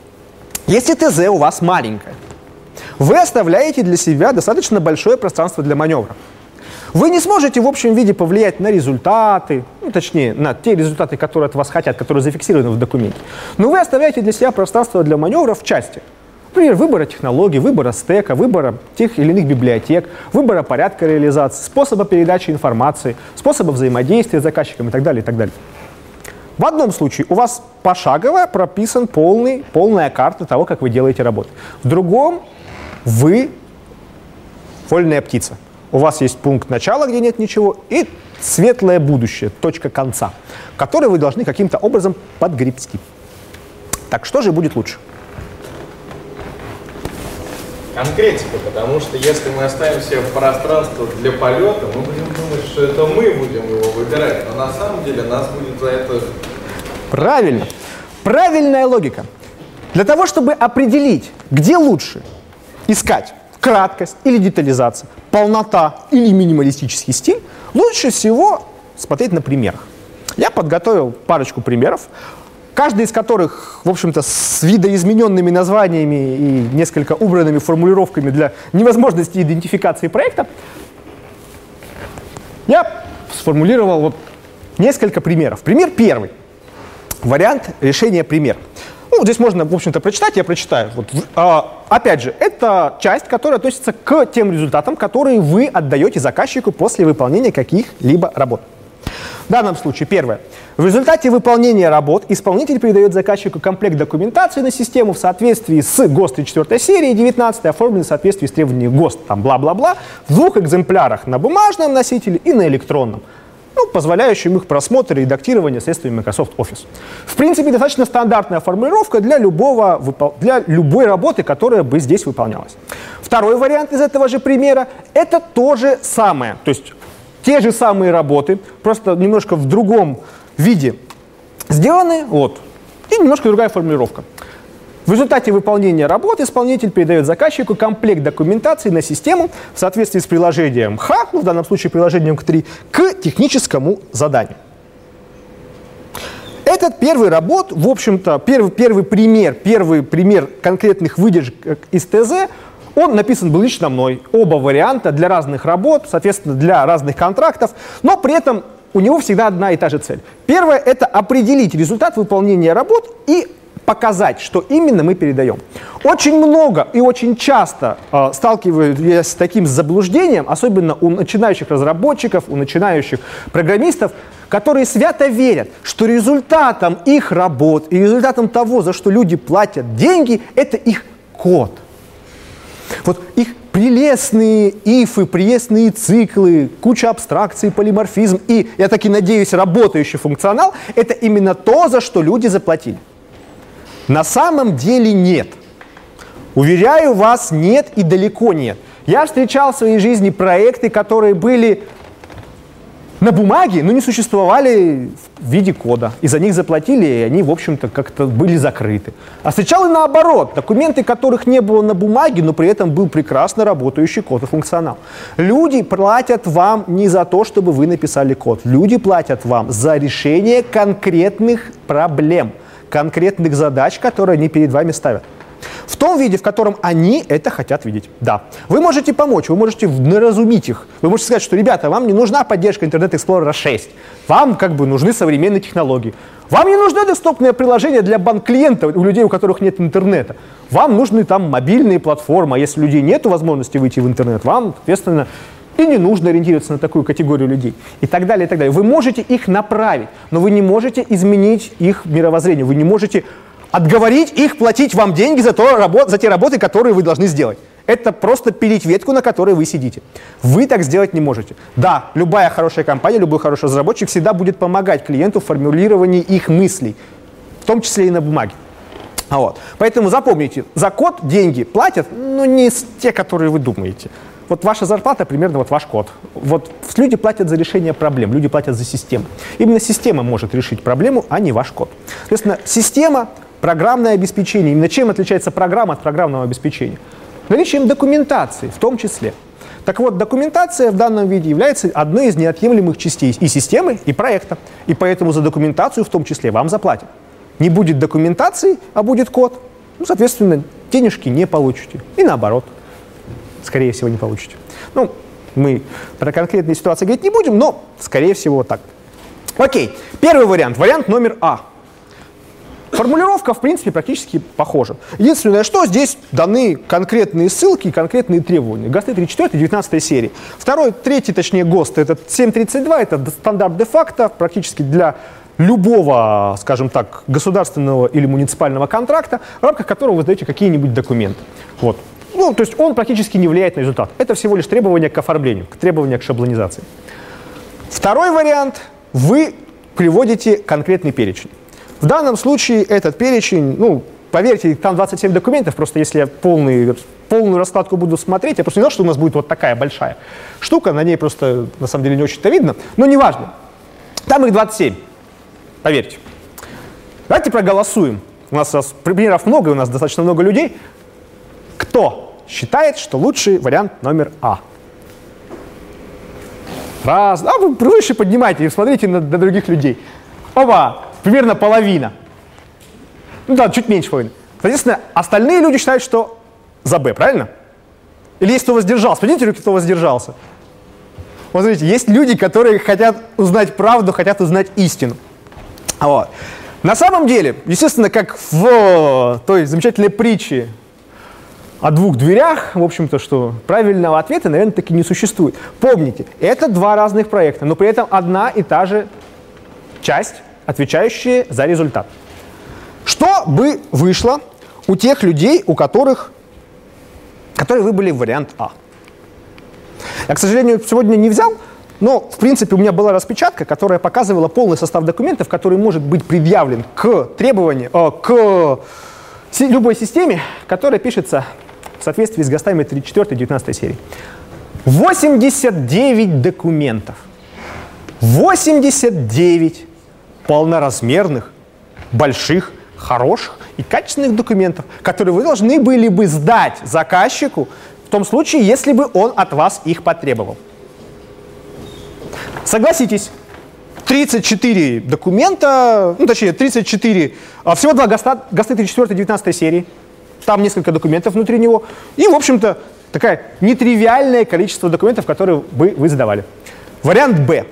если ТЗ у вас маленькое, вы оставляете для себя достаточно большое пространство для маневра. Вы не сможете в общем виде повлиять на результаты, ну, точнее, на те результаты, которые от вас хотят, которые зафиксированы в документе. Но вы оставляете для себя пространство для маневра в части. Например, выбора технологий, выбора стека, выбора тех или иных библиотек, выбора порядка реализации, способа передачи информации, способа взаимодействия с заказчиком и так далее, и так далее. В одном случае у вас пошагово прописан полный, полная карта того, как вы делаете работу. В другом вы вольная птица. У вас есть пункт начала, где нет ничего, и светлое будущее, точка конца, который вы должны каким-то образом подгребсти. Так что же будет лучше? Конкретика, потому что если мы оставим себе пространство для полета, мы будем думать, что это мы будем его выбирать, но на самом деле нас будет за это... Правильно. Правильная логика. Для того, чтобы определить, где лучше искать краткость или детализация, полнота или минималистический стиль, лучше всего смотреть на примерах. Я подготовил парочку примеров каждый из которых, в общем-то, с видоизмененными названиями и несколько убранными формулировками для невозможности идентификации проекта, я сформулировал вот несколько примеров. Пример первый. Вариант решения примера. Ну, здесь можно, в общем-то, прочитать, я прочитаю. Вот, а, опять же, это часть, которая относится к тем результатам, которые вы отдаете заказчику после выполнения каких-либо работ. В данном случае, первое. В результате выполнения работ исполнитель передает заказчику комплект документации на систему в соответствии с ГОСТ 4 серии 19, оформленный в соответствии с требованиями ГОСТ, там бла-бла-бла, в двух экземплярах на бумажном носителе и на электронном ну, позволяющим их просмотр и редактирование средствами Microsoft Office. В принципе, достаточно стандартная формулировка для, любого, для любой работы, которая бы здесь выполнялась. Второй вариант из этого же примера – это то же самое. То есть те же самые работы, просто немножко в другом виде сделаны, вот, и немножко другая формулировка. В результате выполнения работы исполнитель передает заказчику комплект документации на систему в соответствии с приложением Х, ну, в данном случае приложением К3, к техническому заданию. Этот первый работ, в общем-то, первый, первый пример, первый пример конкретных выдержек из ТЗ он написан был лично мной. Оба варианта для разных работ, соответственно, для разных контрактов, но при этом у него всегда одна и та же цель. Первое – это определить результат выполнения работ и показать, что именно мы передаем. Очень много и очень часто э, сталкиваюсь с таким заблуждением, особенно у начинающих разработчиков, у начинающих программистов, которые свято верят, что результатом их работ и результатом того, за что люди платят деньги, это их код. Вот их прелестные ифы, прелестные циклы, куча абстракций, полиморфизм и, я таки надеюсь, работающий функционал – это именно то, за что люди заплатили. На самом деле нет. Уверяю вас, нет и далеко нет. Я встречал в своей жизни проекты, которые были на бумаге, но не существовали в виде кода. И за них заплатили, и они, в общем-то, как-то были закрыты. А и наоборот. Документы, которых не было на бумаге, но при этом был прекрасно работающий код и функционал. Люди платят вам не за то, чтобы вы написали код. Люди платят вам за решение конкретных проблем, конкретных задач, которые они перед вами ставят. В том виде, в котором они это хотят видеть. Да. Вы можете помочь, вы можете наразумить их. Вы можете сказать, что, ребята, вам не нужна поддержка Internet Explorer 6. Вам как бы нужны современные технологии. Вам не нужно десктопное приложение для банк-клиента у людей, у которых нет интернета. Вам нужны там мобильные платформы. А если у людей нет возможности выйти в интернет, вам, соответственно, и не нужно ориентироваться на такую категорию людей. И так далее, и так далее. Вы можете их направить, но вы не можете изменить их мировоззрение. Вы не можете отговорить их платить вам деньги за, то, за те работы, которые вы должны сделать. Это просто пилить ветку, на которой вы сидите. Вы так сделать не можете. Да, любая хорошая компания, любой хороший разработчик всегда будет помогать клиенту в формулировании их мыслей, в том числе и на бумаге. Вот. Поэтому запомните, за код деньги платят, но не те, которые вы думаете. Вот ваша зарплата примерно вот ваш код. Вот люди платят за решение проблем, люди платят за систему. Именно система может решить проблему, а не ваш код. Соответственно, система, программное обеспечение. Именно чем отличается программа от программного обеспечения? Наличием документации в том числе. Так вот, документация в данном виде является одной из неотъемлемых частей и системы, и проекта. И поэтому за документацию в том числе вам заплатят. Не будет документации, а будет код. Ну, соответственно, денежки не получите. И наоборот скорее всего, не получите. Ну, мы про конкретные ситуации говорить не будем, но, скорее всего, так. Окей, первый вариант, вариант номер А. Формулировка, в принципе, практически похожа. Единственное, что здесь даны конкретные ссылки и конкретные требования. ГОСТы 34, 19 серии. Второй, третий, точнее, ГОСТ, это 732, это стандарт де-факто, практически для любого, скажем так, государственного или муниципального контракта, в рамках которого вы сдаете какие-нибудь документы. Вот. Ну, то есть он практически не влияет на результат. Это всего лишь требование к оформлению, к требования к шаблонизации. Второй вариант. Вы приводите конкретный перечень. В данном случае этот перечень, ну, поверьте, там 27 документов, просто если я полный, полную раскладку буду смотреть, я просто не знал, что у нас будет вот такая большая штука, на ней просто, на самом деле, не очень-то видно, но неважно. Там их 27, поверьте. Давайте проголосуем. У нас примеров много, у нас достаточно много людей. Кто считает, что лучший вариант номер А. Раз. А вы выше поднимайте и смотрите на, на других людей. Оба, примерно половина. Ну да, чуть меньше половины. Соответственно, остальные люди считают, что за Б, правильно? Или есть кто воздержался? Поднимите руки, кто воздержался. Вот смотрите, есть люди, которые хотят узнать правду, хотят узнать истину. Вот. На самом деле, естественно, как в той замечательной притче о двух дверях, в общем-то, что правильного ответа, наверное, таки не существует. Помните, это два разных проекта, но при этом одна и та же часть, отвечающая за результат. Что бы вышло у тех людей, у которых, которые выбрали вариант А? Я, к сожалению, сегодня не взял, но, в принципе, у меня была распечатка, которая показывала полный состав документов, который может быть предъявлен к требованию, э, к любой системе, которая пишется в соответствии с ГОСТами 34-19 серии. 89 документов. 89 полноразмерных, больших, хороших и качественных документов, которые вы должны были бы сдать заказчику в том случае, если бы он от вас их потребовал. Согласитесь, 34 документа, ну точнее 34, а всего два ГОСТа, ГОСТы 34 19 серии, там несколько документов внутри него. И, в общем-то, такое нетривиальное количество документов, которые бы вы задавали. Вариант Б.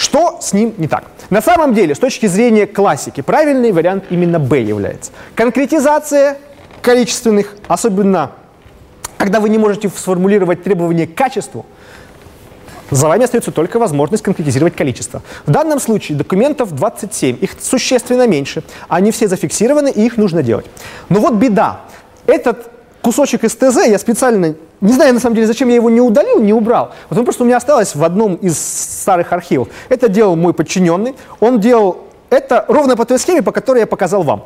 Что с ним не так? На самом деле, с точки зрения классики, правильный вариант именно Б является. Конкретизация количественных, особенно когда вы не можете сформулировать требования к качеству, за вами остается только возможность конкретизировать количество. В данном случае документов 27, их существенно меньше. Они все зафиксированы, и их нужно делать. Но вот беда. Этот кусочек из ТЗ я специально, не знаю на самом деле, зачем я его не удалил, не убрал. Вот он просто у меня осталось в одном из старых архивов. Это делал мой подчиненный. Он делал это ровно по той схеме, по которой я показал вам.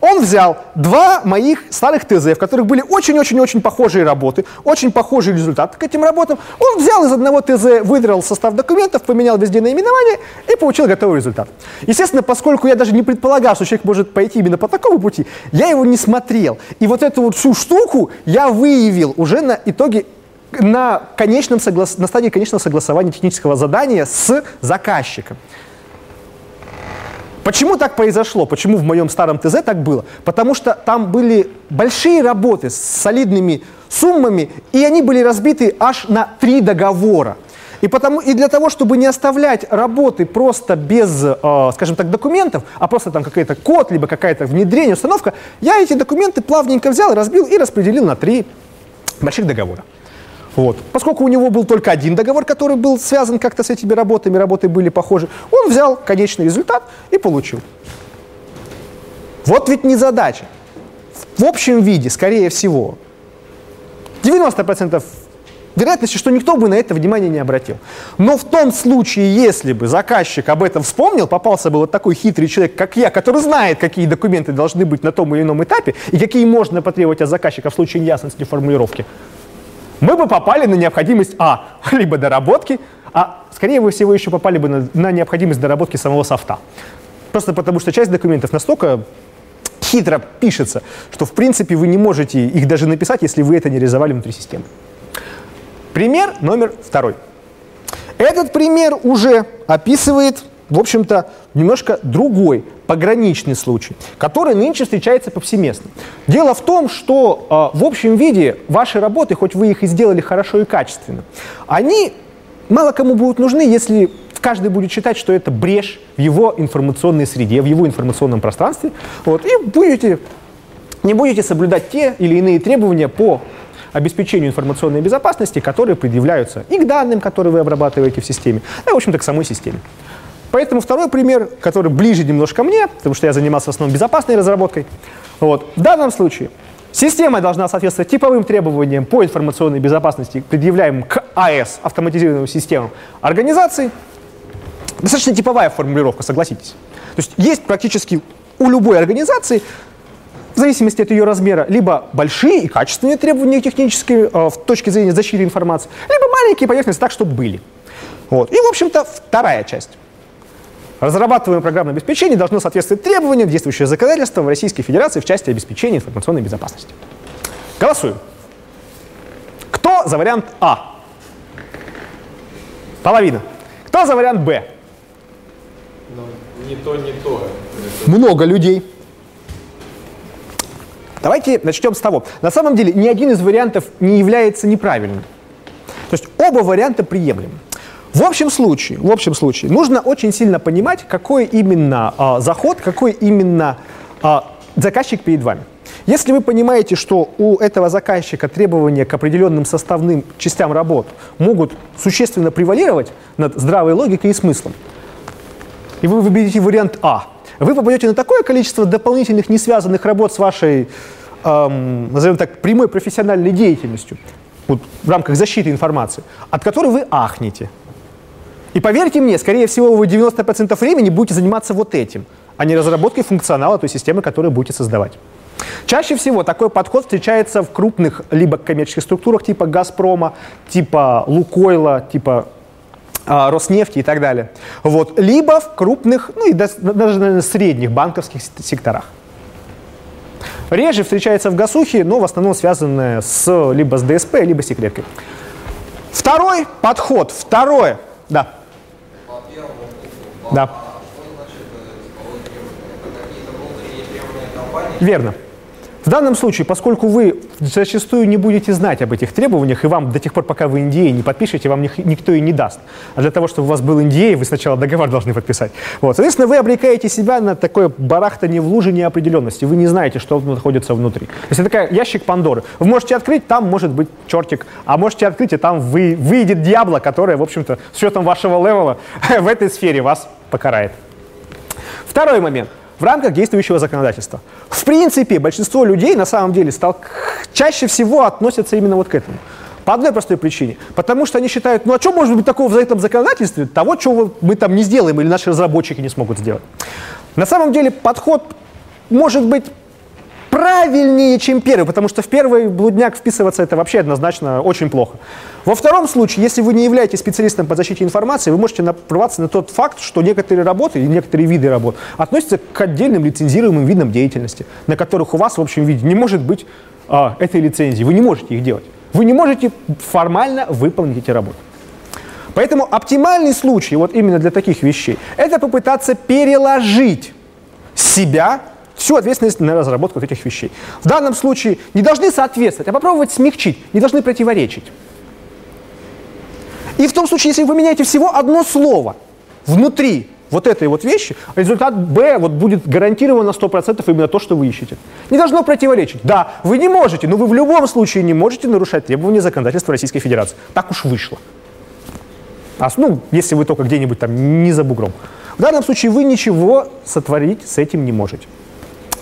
Он взял два моих старых ТЗ, в которых были очень-очень-очень похожие работы, очень похожий результат к этим работам. Он взял из одного ТЗ, выдрал состав документов, поменял везде наименование и получил готовый результат. Естественно, поскольку я даже не предполагал, что человек может пойти именно по такому пути, я его не смотрел. И вот эту вот всю штуку я выявил уже на итоге на, конечном соглас... на стадии конечного согласования технического задания с заказчиком. Почему так произошло? Почему в моем старом ТЗ так было? Потому что там были большие работы с солидными суммами, и они были разбиты аж на три договора. И, потому, и для того, чтобы не оставлять работы просто без, э, скажем так, документов, а просто там какой-то код, либо какая-то внедрение, установка, я эти документы плавненько взял, разбил и распределил на три больших договора. Вот. Поскольку у него был только один договор, который был связан как-то с этими работами, работы были похожи, он взял конечный результат и получил. Вот ведь не задача. В общем виде, скорее всего, 90% вероятности, что никто бы на это внимание не обратил. Но в том случае, если бы заказчик об этом вспомнил, попался бы вот такой хитрый человек, как я, который знает, какие документы должны быть на том или ином этапе и какие можно потребовать от заказчика в случае неясности формулировки, мы бы попали на необходимость, а, либо доработки, а, скорее всего, еще попали бы на, на необходимость доработки самого софта. Просто потому что часть документов настолько хитро пишется, что, в принципе, вы не можете их даже написать, если вы это не реализовали внутри системы. Пример номер второй. Этот пример уже описывает, в общем-то, немножко другой, пограничный случай, который нынче встречается повсеместно. Дело в том, что э, в общем виде ваши работы, хоть вы их и сделали хорошо и качественно, они мало кому будут нужны, если каждый будет считать, что это брешь в его информационной среде, в его информационном пространстве, вот, и будете, не будете соблюдать те или иные требования по обеспечению информационной безопасности, которые предъявляются и к данным, которые вы обрабатываете в системе, и, в общем-то, к самой системе. Поэтому второй пример, который ближе немножко мне, потому что я занимался в основном безопасной разработкой. Вот. В данном случае система должна соответствовать типовым требованиям по информационной безопасности, предъявляемым к АЭС, автоматизированным системам организации. Достаточно типовая формулировка, согласитесь. То есть есть практически у любой организации в зависимости от ее размера, либо большие и качественные требования технические э, в точке зрения защиты информации, либо маленькие поверхности так, чтобы были. Вот. И, в общем-то, вторая часть. Разрабатываемое программное обеспечение должно соответствовать требованиям действующего законодательства в Российской Федерации в части обеспечения информационной безопасности. Голосуем. Кто за вариант А? Половина. Кто за вариант Б? Ну, не то, не то. Много людей. Давайте начнем с того. На самом деле ни один из вариантов не является неправильным. То есть оба варианта приемлемы. В общем случае, в общем случае нужно очень сильно понимать, какой именно а, заход, какой именно а, заказчик перед вами. Если вы понимаете, что у этого заказчика требования к определенным составным частям работ могут существенно превалировать над здравой логикой и смыслом, и вы выберете вариант А, вы попадете на такое количество дополнительных не связанных работ с вашей, эм, назовем так, прямой профессиональной деятельностью вот, в рамках защиты информации, от которой вы ахнете. И поверьте мне, скорее всего, вы 90% времени будете заниматься вот этим, а не разработкой функционала той системы, которую будете создавать. Чаще всего такой подход встречается в крупных либо коммерческих структурах типа «Газпрома», типа «Лукойла», типа а, Роснефти и так далее. Вот. Либо в крупных, ну и даже, наверное, средних банковских секторах. Реже встречается в ГАСУХе, но в основном связанное с, либо с ДСП, либо секреткой. Второй подход, второе, да. Да. Верно. В данном случае, поскольку вы зачастую не будете знать об этих требованиях, и вам до тех пор, пока вы NDA не подпишете, вам никто и не даст. А для того, чтобы у вас был NDA, вы сначала договор должны подписать. Вот. Соответственно, вы обрекаете себя на такое барахтание в луже неопределенности. Вы не знаете, что находится внутри. То есть это такой ящик Пандоры. Вы можете открыть, там может быть чертик, а можете открыть, и там вы, выйдет дьябло, которое, в общем-то, с учетом вашего левела в этой сфере вас покарает. Второй момент в рамках действующего законодательства. В принципе, большинство людей на самом деле стал, чаще всего относятся именно вот к этому. По одной простой причине. Потому что они считают, ну а что может быть такого в этом законодательстве, того, чего мы там не сделаем или наши разработчики не смогут сделать. На самом деле подход может быть правильнее, чем первый, потому что в первый блудняк вписываться это вообще однозначно очень плохо. Во втором случае, если вы не являетесь специалистом по защите информации, вы можете напрываться на тот факт, что некоторые работы и некоторые виды работ относятся к отдельным лицензируемым видам деятельности, на которых у вас в общем виде не может быть а, этой лицензии. Вы не можете их делать. Вы не можете формально выполнить эти работы. Поэтому оптимальный случай вот именно для таких вещей – это попытаться переложить себя всю ответственность на разработку вот этих вещей. В данном случае не должны соответствовать, а попробовать смягчить, не должны противоречить. И в том случае, если вы поменяете всего одно слово внутри вот этой вот вещи, результат B вот будет гарантирован на 100% именно то, что вы ищете. Не должно противоречить. Да, вы не можете, но вы в любом случае не можете нарушать требования законодательства Российской Федерации. Так уж вышло. А, ну, если вы только где-нибудь там не за бугром. В данном случае вы ничего сотворить с этим не можете.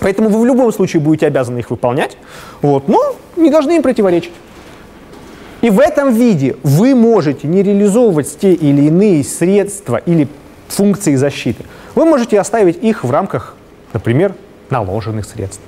Поэтому вы в любом случае будете обязаны их выполнять, вот, но не должны им противоречить. И в этом виде вы можете не реализовывать те или иные средства или функции защиты. Вы можете оставить их в рамках, например, наложенных средств.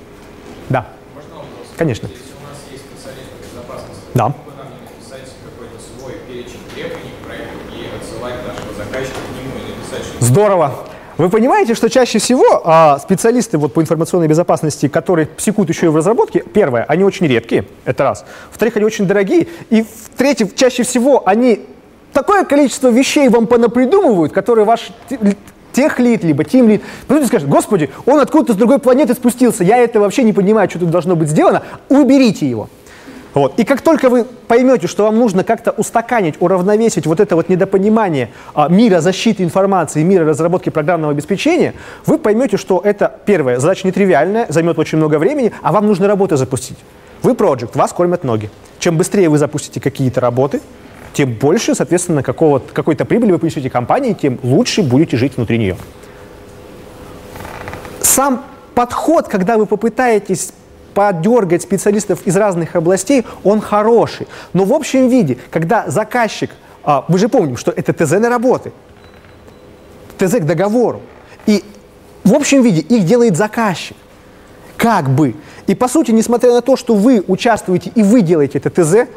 Да. Можно вопрос? Конечно. Если у нас есть специалист по безопасности, Да. бы нам не написать какой-то свой перечень требований к проекту и отсылать нашего заказчика к нему и написать, что Здорово. Вы понимаете, что чаще всего а, специалисты вот, по информационной безопасности, которые секут еще и в разработке, первое, они очень редкие, это раз. Во-вторых, они очень дорогие. И в-третьих, чаще всего они такое количество вещей вам понапридумывают, которые ваш те- техлит, либо тимлит, и скажет, господи, он откуда-то с другой планеты спустился, я это вообще не понимаю, что тут должно быть сделано, уберите его. Вот. И как только вы поймете, что вам нужно как-то устаканить, уравновесить вот это вот недопонимание а, мира защиты информации, мира разработки программного обеспечения, вы поймете, что это, первое, задача нетривиальная, займет очень много времени, а вам нужно работы запустить. Вы проект, вас кормят ноги. Чем быстрее вы запустите какие-то работы, тем больше, соответственно, какой-то прибыли вы принесете компании, тем лучше будете жить внутри нее. Сам подход, когда вы попытаетесь подергать специалистов из разных областей, он хороший. Но в общем виде, когда заказчик, а, мы же помним, что это ТЗ на работы, ТЗ к договору, и в общем виде их делает заказчик. Как бы. И по сути, несмотря на то, что вы участвуете и вы делаете это ТЗ,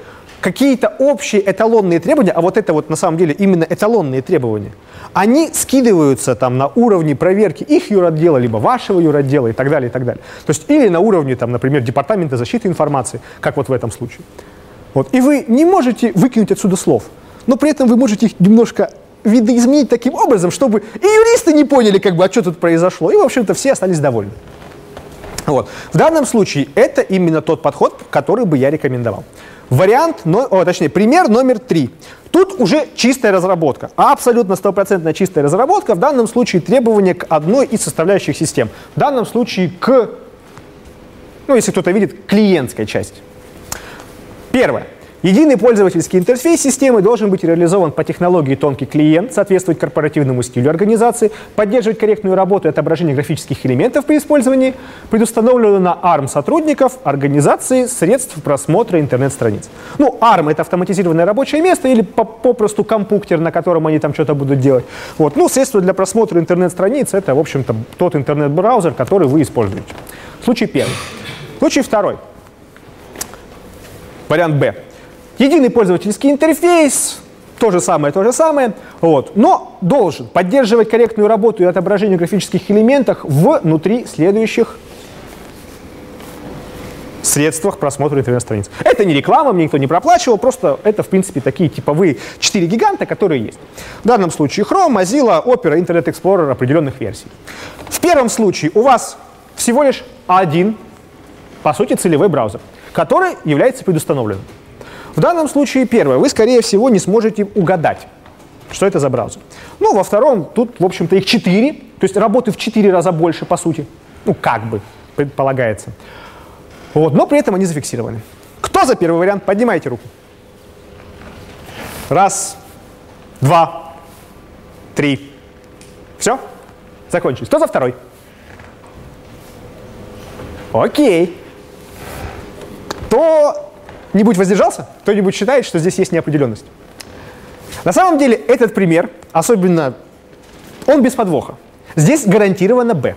какие-то общие эталонные требования, а вот это вот на самом деле именно эталонные требования, они скидываются там на уровне проверки их юротдела, либо вашего юротдела и так далее, и так далее. То есть или на уровне, там, например, Департамента защиты информации, как вот в этом случае. Вот. И вы не можете выкинуть отсюда слов, но при этом вы можете их немножко видоизменить таким образом, чтобы и юристы не поняли, как бы, а что тут произошло, и, в общем-то, все остались довольны. Вот. В данном случае это именно тот подход, который бы я рекомендовал. Вариант, о, точнее, пример номер три. Тут уже чистая разработка, абсолютно стопроцентная чистая разработка, в данном случае требования к одной из составляющих систем. В данном случае к, ну, если кто-то видит, клиентской части. Первое. Единый пользовательский интерфейс системы должен быть реализован по технологии тонкий клиент, соответствовать корпоративному стилю организации, поддерживать корректную работу и отображение графических элементов при использовании, предустановлено на ARM сотрудников, организации, средств просмотра интернет-страниц. Ну, ARM — это автоматизированное рабочее место или по- попросту компьютер, на котором они там что-то будут делать. Вот. Ну, средства для просмотра интернет-страниц — это, в общем-то, тот интернет-браузер, который вы используете. Случай первый. Случай второй. Вариант Б. Единый пользовательский интерфейс, то же самое, то же самое, вот, но должен поддерживать корректную работу и отображение графических элементов внутри следующих средствах просмотра интернет-страниц. Это не реклама, мне никто не проплачивал, просто это, в принципе, такие типовые четыре гиганта, которые есть. В данном случае Chrome, Mozilla, Opera, Internet Explorer определенных версий. В первом случае у вас всего лишь один, по сути, целевой браузер, который является предустановленным. В данном случае, первое, вы, скорее всего, не сможете угадать, что это за браузер. Ну, во втором, тут, в общем-то, их четыре, то есть работы в четыре раза больше, по сути. Ну, как бы, предполагается. Вот, но при этом они зафиксированы. Кто за первый вариант? Поднимайте руку. Раз, два, три. Все? Закончились. Кто за второй? Окей. Кто-нибудь воздержался? Кто-нибудь считает, что здесь есть неопределенность? На самом деле этот пример, особенно, он без подвоха. Здесь гарантированно Б.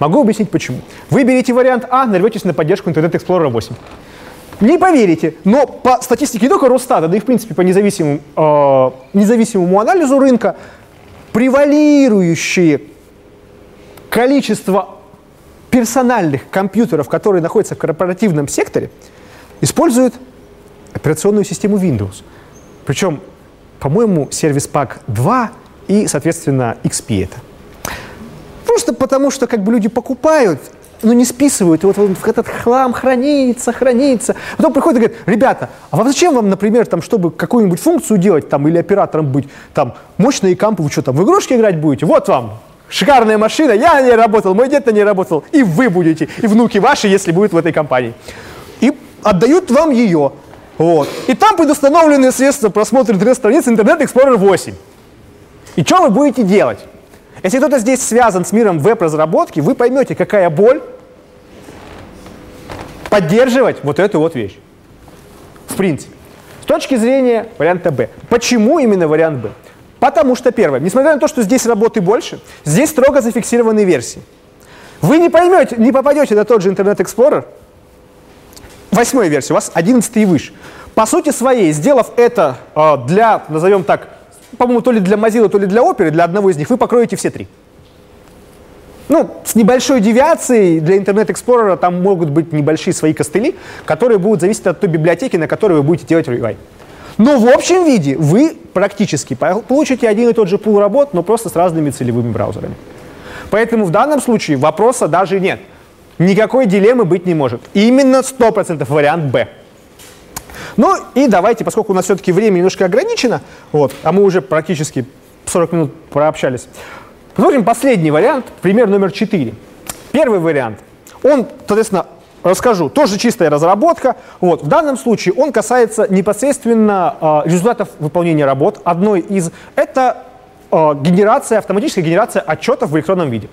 Могу объяснить почему. Вы берете вариант А, нарветесь на поддержку Internet Explorer 8. Не поверите, но по статистике не только Росстата, да и в принципе по независимому, э, независимому анализу рынка, превалирующее количество персональных компьютеров, которые находятся в корпоративном секторе, используют операционную систему Windows. Причем, по-моему, сервис пак 2 и, соответственно, XP это. просто потому, что как бы люди покупают, но не списывают, и вот этот хлам хранится, хранится. Потом приходят и говорят, ребята, а вам зачем вам, например, там, чтобы какую-нибудь функцию делать, там, или оператором быть, там, мощные кампы, вы что там, в игрушки играть будете? Вот вам, шикарная машина, я ней работал, мой дед на ней работал, и вы будете, и внуки ваши, если будет в этой компании. Отдают вам ее. Вот. И там предустановлены средства просмотра интернет-страниц Internet Explorer 8. И что вы будете делать? Если кто-то здесь связан с миром веб-разработки, вы поймете, какая боль поддерживать вот эту вот вещь. В принципе. С точки зрения варианта Б. Почему именно вариант Б? Потому что, первое, несмотря на то, что здесь работы больше, здесь строго зафиксированные версии. Вы не поймете, не попадете на тот же Internet Explorer, восьмой версии, у вас 11 и выше. По сути своей, сделав это э, для, назовем так, по-моему, то ли для Mozilla, то ли для Opera, для одного из них, вы покроете все три. Ну, с небольшой девиацией для Internet Explorer там могут быть небольшие свои костыли, которые будут зависеть от той библиотеки, на которой вы будете делать UI. Но в общем виде вы практически получите один и тот же пул работ, но просто с разными целевыми браузерами. Поэтому в данном случае вопроса даже нет. Никакой дилеммы быть не может. Именно 100% вариант Б. Ну и давайте, поскольку у нас все-таки время немножко ограничено, вот, а мы уже практически 40 минут прообщались, посмотрим последний вариант, пример номер 4. Первый вариант, он, соответственно, расскажу, тоже чистая разработка. Вот, в данном случае он касается непосредственно э, результатов выполнения работ. Одной из это э, генерация, автоматическая генерация отчетов в электронном виде.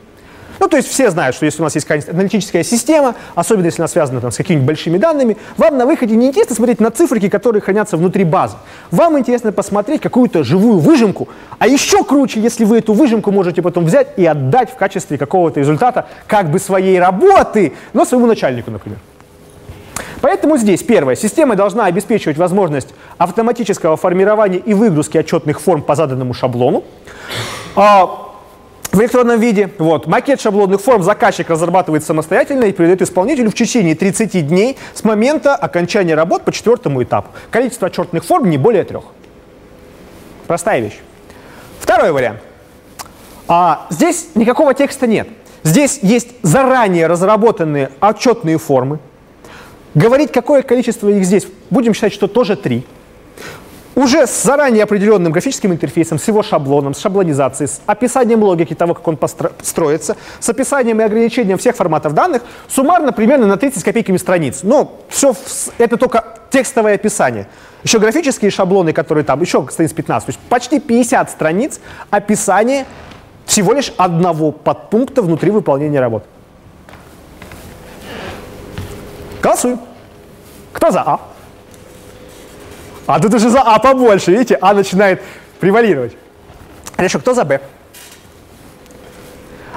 Ну, то есть все знают, что если у нас есть какая-нибудь аналитическая система, особенно если она связана там, с какими-нибудь большими данными, вам на выходе не интересно смотреть на циферки, которые хранятся внутри базы. Вам интересно посмотреть какую-то живую выжимку, а еще круче, если вы эту выжимку можете потом взять и отдать в качестве какого-то результата как бы своей работы, но своему начальнику, например. Поэтому здесь, первое, система должна обеспечивать возможность автоматического формирования и выгрузки отчетных форм по заданному шаблону. В электронном виде. Вот. Макет шаблонных форм заказчик разрабатывает самостоятельно и передает исполнителю в течение 30 дней с момента окончания работ по четвертому этапу. Количество отчетных форм не более трех. Простая вещь. Второй вариант. А, здесь никакого текста нет. Здесь есть заранее разработанные отчетные формы. Говорить, какое количество их здесь, будем считать, что тоже три уже с заранее определенным графическим интерфейсом, с его шаблоном, с шаблонизацией, с описанием логики того, как он строится, с описанием и ограничением всех форматов данных, суммарно примерно на 30 копейками страниц. Но все это только текстовое описание. Еще графические шаблоны, которые там, еще страниц 15, то есть почти 50 страниц описания всего лишь одного подпункта внутри выполнения работы. Голосуем. Кто за А? А тут уже за А побольше, видите, А начинает превалировать. Хорошо, кто за Б?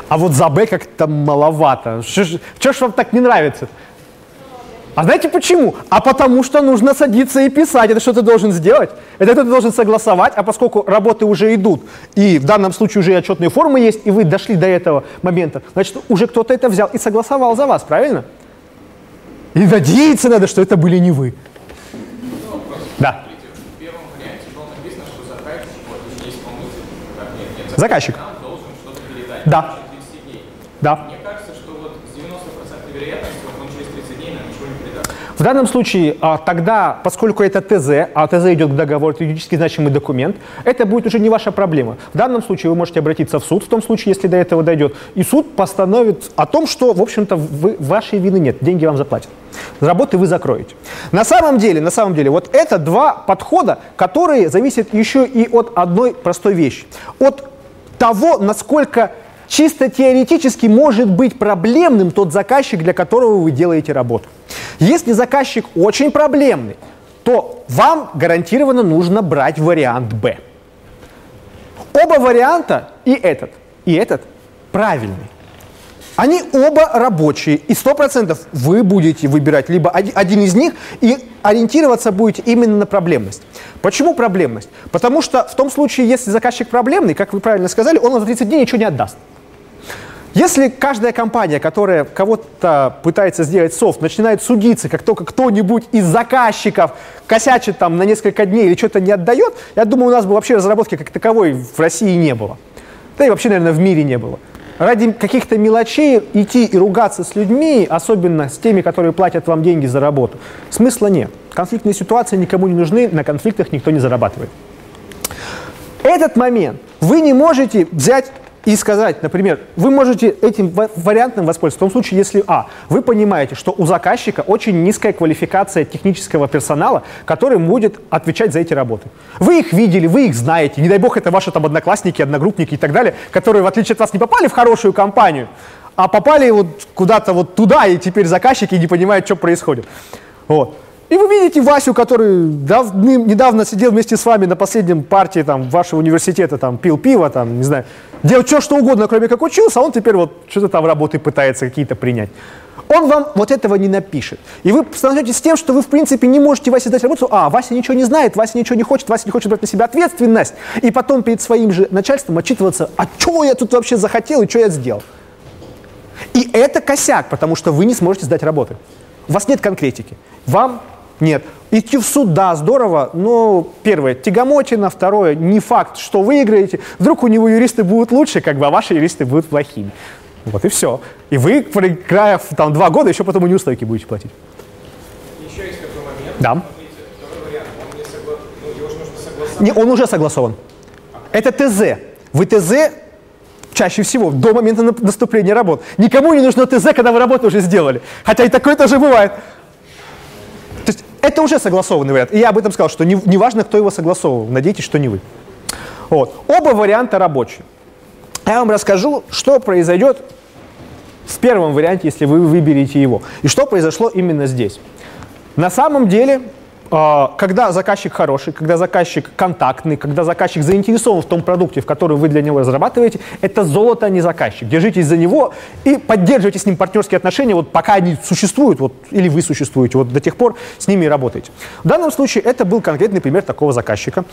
А вот за Б как-то маловато. Что ж вам так не нравится? А знаете почему? А потому что нужно садиться и писать. Это что ты должен сделать? Это ты должен согласовать, а поскольку работы уже идут, и в данном случае уже и отчетные формы есть, и вы дошли до этого момента, значит, уже кто-то это взял и согласовал за вас, правильно? И надеяться надо, что это были не вы. Да. В первом варианте было написано, что заказчик, вот, заказчик. должен что-то передать. Да. Да. Мне кажется, что вот с 90% вероятностью он через 30 дней нам ничего не передаст. В данном случае а, тогда, поскольку это ТЗ, а ТЗ идет к договору, это юридически значимый документ, это будет уже не ваша проблема. В данном случае вы можете обратиться в суд, в том случае, если до этого дойдет, и суд постановит о том, что, в общем-то, вы, вашей вины нет, деньги вам заплатят работы вы закроете. На самом деле, на самом деле, вот это два подхода, которые зависят еще и от одной простой вещи. От того, насколько чисто теоретически может быть проблемным тот заказчик, для которого вы делаете работу. Если заказчик очень проблемный, то вам гарантированно нужно брать вариант Б. Оба варианта, и этот, и этот, правильный. Они оба рабочие, и 100% вы будете выбирать либо один из них и ориентироваться будете именно на проблемность. Почему проблемность? Потому что в том случае, если заказчик проблемный, как вы правильно сказали, он за 30 дней ничего не отдаст. Если каждая компания, которая кого-то пытается сделать софт, начинает судиться, как только кто-нибудь из заказчиков косячит там на несколько дней или что-то не отдает, я думаю, у нас бы вообще разработки как таковой в России не было. Да и вообще, наверное, в мире не было. ради каких-то мелочей идти и ругаться с людьми, особенно с теми, которые платят вам деньги за работу, смысла нет. Конфликтные ситуации никому не нужны, на конфликтах никто не зарабатывает. Этот момент вы не можете взять и сказать, например, вы можете этим вариантом воспользоваться в том случае, если, а, вы понимаете, что у заказчика очень низкая квалификация технического персонала, который будет отвечать за эти работы. Вы их видели, вы их знаете, не дай бог это ваши там одноклассники, одногруппники и так далее, которые, в отличие от вас, не попали в хорошую компанию, а попали вот куда-то вот туда, и теперь заказчики не понимают, что происходит. Вот. И вы видите Васю, который давным, недавно сидел вместе с вами на последнем партии там, вашего университета, там, пил пиво, там, не знаю, делал все, что угодно, кроме как учился, а он теперь вот что-то там работы пытается какие-то принять. Он вам вот этого не напишет. И вы столкнетесь с тем, что вы, в принципе, не можете Васе дать работу. А, Вася ничего не знает, Вася ничего не хочет, Вася не хочет брать на себя ответственность. И потом перед своим же начальством отчитываться, а что я тут вообще захотел и что я сделал. И это косяк, потому что вы не сможете сдать работы. У вас нет конкретики. Вам нет. Идти в суд, да, здорово, но первое, тягомотина, второе, не факт, что выиграете. Вдруг у него юристы будут лучше, как бы, а ваши юристы будут плохими. Вот и все. И вы, проиграв там два года, еще потом у неустойки будете платить. Еще есть такой момент. Да. Ну, не, он уже согласован. Это ТЗ. Вы ТЗ чаще всего до момента наступления работ. Никому не нужно ТЗ, когда вы работу уже сделали. Хотя и такое тоже бывает. То есть это уже согласованный вариант. И я об этом сказал, что не, не кто его согласовывал. Надейтесь, что не вы. Вот. Оба варианта рабочие. Я вам расскажу, что произойдет в первом варианте, если вы выберете его. И что произошло именно здесь. На самом деле когда заказчик хороший, когда заказчик контактный, когда заказчик заинтересован в том продукте, в который вы для него разрабатываете, это золото, а не заказчик. Держитесь за него и поддерживайте с ним партнерские отношения, вот пока они существуют, вот, или вы существуете, вот до тех пор с ними и работаете. В данном случае это был конкретный пример такого заказчика.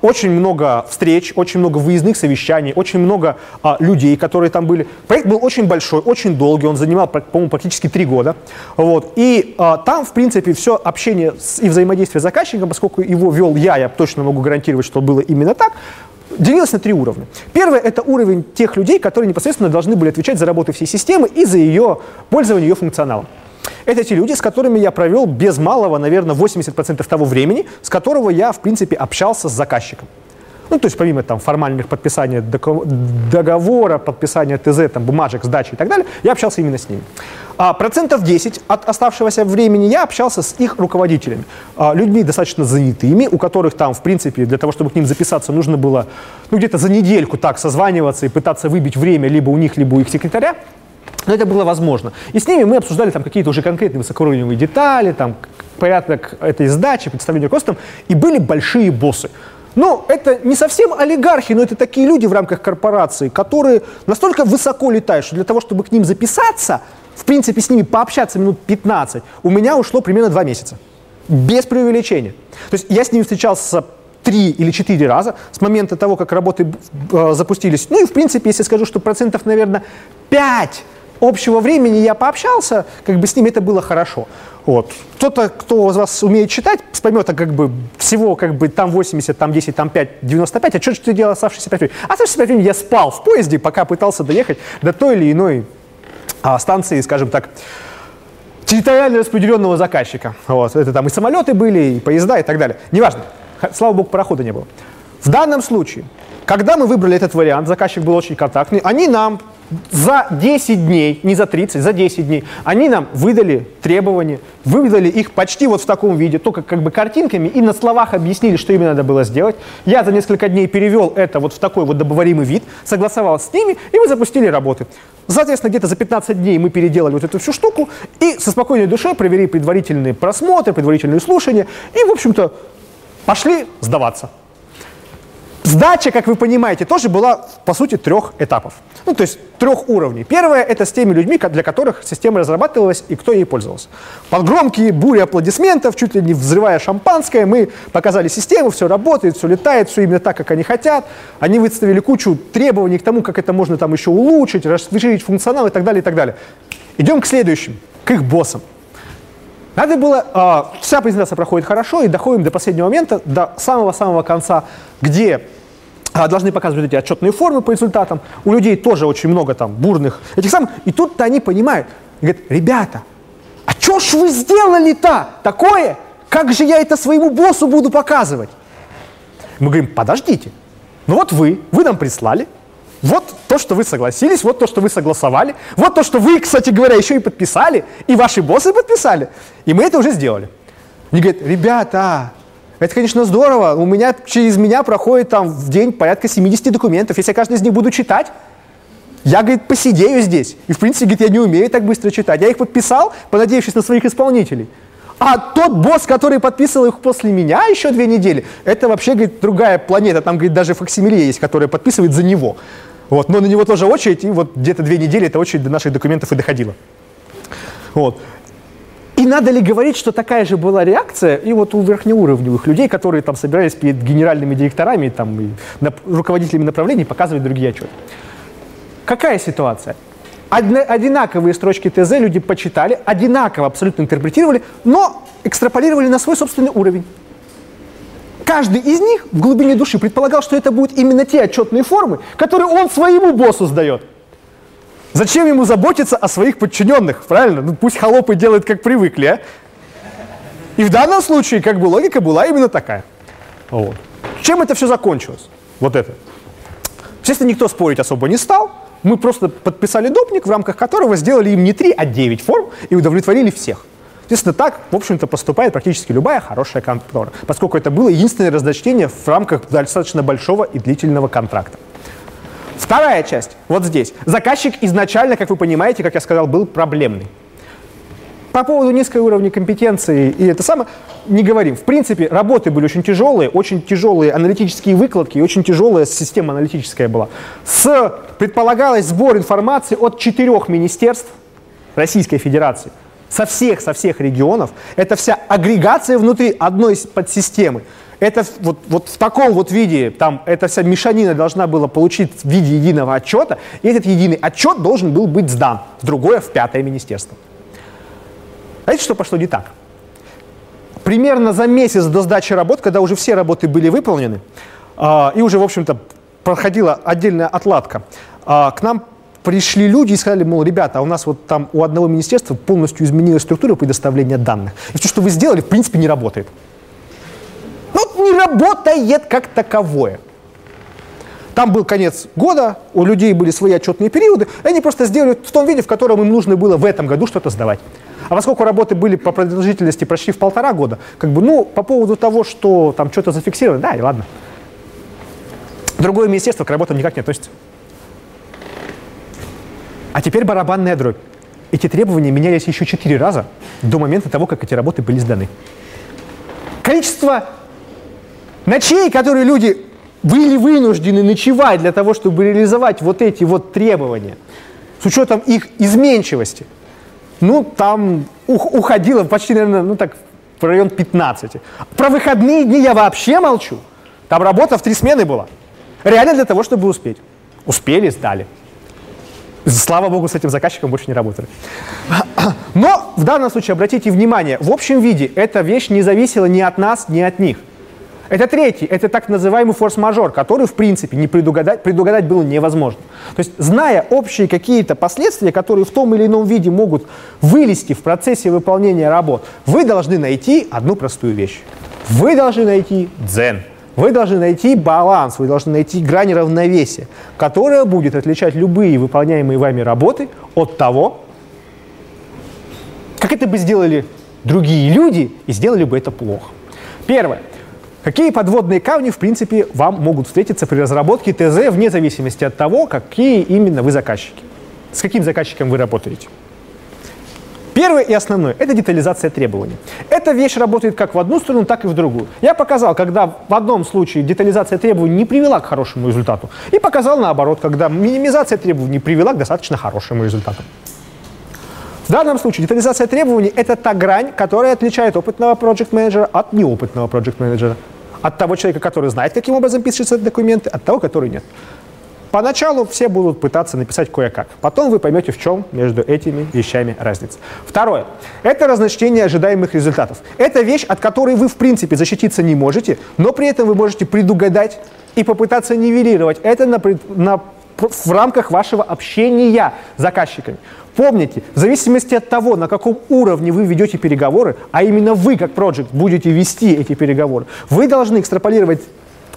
Очень много встреч, очень много выездных совещаний, очень много а, людей, которые там были. Проект был очень большой, очень долгий, он занимал, по-моему, практически три года. Вот. И а, там, в принципе, все общение с, и взаимодействие с заказчиком, поскольку его вел я, я точно могу гарантировать, что было именно так, делилось на три уровня. Первый – это уровень тех людей, которые непосредственно должны были отвечать за работу всей системы и за ее пользование ее функционалом. Это те люди, с которыми я провел без малого, наверное, 80% того времени, с которого я, в принципе, общался с заказчиком. Ну, то есть помимо там формальных подписания договора, подписания ТЗ, там, бумажек, сдачи и так далее, я общался именно с ними. А, процентов 10 от оставшегося времени я общался с их руководителями, а, людьми достаточно занятыми, у которых там, в принципе, для того, чтобы к ним записаться, нужно было ну, где-то за недельку так созваниваться и пытаться выбить время либо у них, либо у их секретаря. Но это было возможно. И с ними мы обсуждали там какие-то уже конкретные высокоуровневые детали, там, порядок этой сдачи, представления костом, и были большие боссы. Но это не совсем олигархи, но это такие люди в рамках корпорации, которые настолько высоко летают, что для того, чтобы к ним записаться, в принципе, с ними пообщаться минут 15, у меня ушло примерно 2 месяца. Без преувеличения. То есть я с ними встречался три или четыре раза с момента того, как работы э, запустились. Ну и, в принципе, если скажу, что процентов, наверное, 5 общего времени я пообщался, как бы с ними это было хорошо. Вот. Кто-то, кто из вас умеет читать, поймет, а как бы всего как бы там 80, там 10, там 5, 95, а что же ты делал оставшиеся 5 времени? А оставшиеся 5 времени я спал в поезде, пока пытался доехать до той или иной а, станции, скажем так, территориально распределенного заказчика. Вот. Это там и самолеты были, и поезда, и так далее. Неважно. Слава богу, парохода не было. В данном случае, когда мы выбрали этот вариант, заказчик был очень контактный, они нам за 10 дней, не за 30, за 10 дней, они нам выдали требования, выдали их почти вот в таком виде, только как бы картинками, и на словах объяснили, что именно надо было сделать. Я за несколько дней перевел это вот в такой вот добываемый вид, согласовал с ними, и мы запустили работы. Соответственно, где-то за 15 дней мы переделали вот эту всю штуку, и со спокойной душой провели предварительные просмотры, предварительные слушания, и, в общем-то, пошли сдаваться. Сдача, как вы понимаете, тоже была, по сути, трех этапов. Ну, то есть трех уровней. Первое – это с теми людьми, для которых система разрабатывалась и кто ей пользовался. Под громкие бури аплодисментов, чуть ли не взрывая шампанское, мы показали систему, все работает, все летает, все именно так, как они хотят. Они выставили кучу требований к тому, как это можно там еще улучшить, расширить функционал и так далее, и так далее. Идем к следующим, к их боссам. Надо было, э, вся презентация проходит хорошо, и доходим до последнего момента, до самого-самого конца, где должны показывать эти отчетные формы по результатам. У людей тоже очень много там бурных этих самых. И тут-то они понимают, говорят, ребята, а что ж вы сделали-то такое? Как же я это своему боссу буду показывать? Мы говорим, подождите, ну вот вы, вы нам прислали, вот то, что вы согласились, вот то, что вы согласовали, вот то, что вы, кстати говоря, еще и подписали, и ваши боссы подписали, и мы это уже сделали. Они говорят, ребята, это, конечно, здорово, у меня через меня проходит там в день порядка 70 документов, если я каждый из них буду читать, я, говорит, посидею здесь. И, в принципе, говорит, я не умею так быстро читать. Я их подписал, понадеявшись на своих исполнителей. А тот босс, который подписывал их после меня еще две недели, это вообще, говорит, другая планета. Там, говорит, даже факсимиле есть, которая подписывает за него. Вот, но на него тоже очередь, и вот где-то две недели эта очередь до наших документов и доходила. Вот. И надо ли говорить, что такая же была реакция и вот у верхнеуровневых людей, которые там собирались перед генеральными директорами там, и руководителями направлений показывать другие отчеты. Какая ситуация? одинаковые строчки ТЗ люди почитали, одинаково абсолютно интерпретировали, но экстраполировали на свой собственный уровень. Каждый из них в глубине души предполагал, что это будут именно те отчетные формы, которые он своему боссу сдает. Зачем ему заботиться о своих подчиненных, правильно? Ну пусть холопы делают, как привыкли, а? И в данном случае, как бы логика была именно такая. Вот. Чем это все закончилось? Вот это. Естественно, никто спорить особо не стал. Мы просто подписали допник, в рамках которого сделали им не 3, а 9 форм и удовлетворили всех. Естественно, так, в общем-то, поступает практически любая хорошая контора, поскольку это было единственное разночтение в рамках достаточно большого и длительного контракта. Вторая часть, вот здесь. Заказчик изначально, как вы понимаете, как я сказал, был проблемный. По поводу низкого уровня компетенции и это самое, не говорим. В принципе, работы были очень тяжелые, очень тяжелые аналитические выкладки, очень тяжелая система аналитическая была. С, предполагалось сбор информации от четырех министерств Российской Федерации – со всех, со всех регионов. Это вся агрегация внутри одной подсистемы. Это вот, вот в таком вот виде, там, эта вся мешанина должна была получить в виде единого отчета, и этот единый отчет должен был быть сдан в другое, в пятое министерство. Знаете, что пошло не так? Примерно за месяц до сдачи работ, когда уже все работы были выполнены, э, и уже, в общем-то, проходила отдельная отладка, э, к нам пришли люди и сказали, мол, ребята, а у нас вот там у одного министерства полностью изменилась структура предоставления данных. И все, что вы сделали, в принципе, не работает. Ну, не работает как таковое. Там был конец года, у людей были свои отчетные периоды, и они просто сделали в том виде, в котором им нужно было в этом году что-то сдавать. А поскольку работы были по продолжительности почти в полтора года, как бы, ну, по поводу того, что там что-то зафиксировано, да, и ладно. Другое министерство к работам никак не относится. А теперь барабанная дробь. Эти требования менялись еще четыре раза до момента того, как эти работы были сданы. Количество ночей, которые люди были вынуждены ночевать для того, чтобы реализовать вот эти вот требования, с учетом их изменчивости, ну, там уходило почти, наверное, ну так, в район 15. Про выходные дни я вообще молчу. Там работа в три смены была. Реально для того, чтобы успеть. Успели, сдали. Слава богу, с этим заказчиком больше не работали. Но в данном случае обратите внимание, в общем виде эта вещь не зависела ни от нас, ни от них. Это третий, это так называемый форс-мажор, который, в принципе, не предугадать, предугадать было невозможно. То есть, зная общие какие-то последствия, которые в том или ином виде могут вылезти в процессе выполнения работ, вы должны найти одну простую вещь. Вы должны найти дзен. Вы должны найти баланс, вы должны найти грань равновесия, которая будет отличать любые выполняемые вами работы от того, как это бы сделали другие люди и сделали бы это плохо. Первое. Какие подводные камни, в принципе, вам могут встретиться при разработке ТЗ вне зависимости от того, какие именно вы заказчики? С каким заказчиком вы работаете? Первое и основное – это детализация требований. Эта вещь работает как в одну сторону, так и в другую. Я показал, когда в одном случае детализация требований не привела к хорошему результату, и показал наоборот, когда минимизация требований привела к достаточно хорошему результату. В данном случае детализация требований – это та грань, которая отличает опытного проект менеджера от неопытного проект менеджера. От того человека, который знает, каким образом пишутся документы, от того, который нет. Поначалу все будут пытаться написать кое-как. Потом вы поймете, в чем между этими вещами разница. Второе. Это разночтение ожидаемых результатов. Это вещь, от которой вы, в принципе, защититься не можете, но при этом вы можете предугадать и попытаться нивелировать это на, на, в рамках вашего общения с заказчиками. Помните, в зависимости от того, на каком уровне вы ведете переговоры, а именно вы, как проект, будете вести эти переговоры, вы должны экстраполировать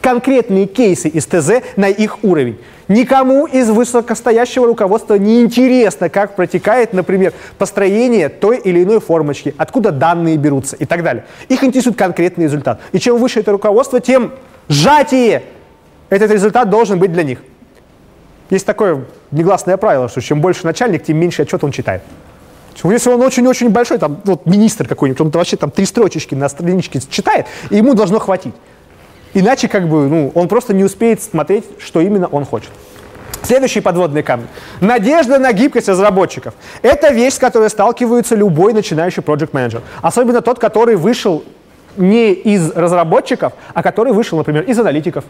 конкретные кейсы из ТЗ на их уровень. Никому из высокостоящего руководства не интересно, как протекает, например, построение той или иной формочки, откуда данные берутся и так далее. Их интересует конкретный результат. И чем выше это руководство, тем сжатие этот результат должен быть для них. Есть такое негласное правило, что чем больше начальник, тем меньше отчет он читает. Если он очень-очень большой, там, вот министр какой-нибудь, он вообще там три строчечки на страничке читает, и ему должно хватить. Иначе как бы, ну, он просто не успеет смотреть, что именно он хочет. Следующий подводный камень. Надежда на гибкость разработчиков. Это вещь, с которой сталкивается любой начинающий project менеджер Особенно тот, который вышел не из разработчиков, а который вышел, например, из аналитиков,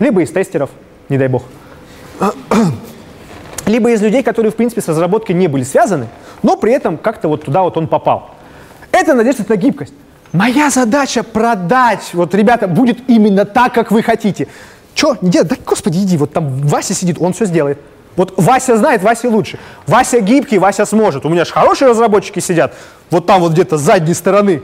либо из тестеров, не дай бог. Либо из людей, которые, в принципе, с разработкой не были связаны, но при этом как-то вот туда вот он попал. Это надежда на гибкость. Моя задача продать. Вот, ребята, будет именно так, как вы хотите. Че, не делай? Да, господи, иди, вот там Вася сидит, он все сделает. Вот Вася знает, Вася лучше. Вася гибкий, Вася сможет. У меня же хорошие разработчики сидят, вот там вот где-то с задней стороны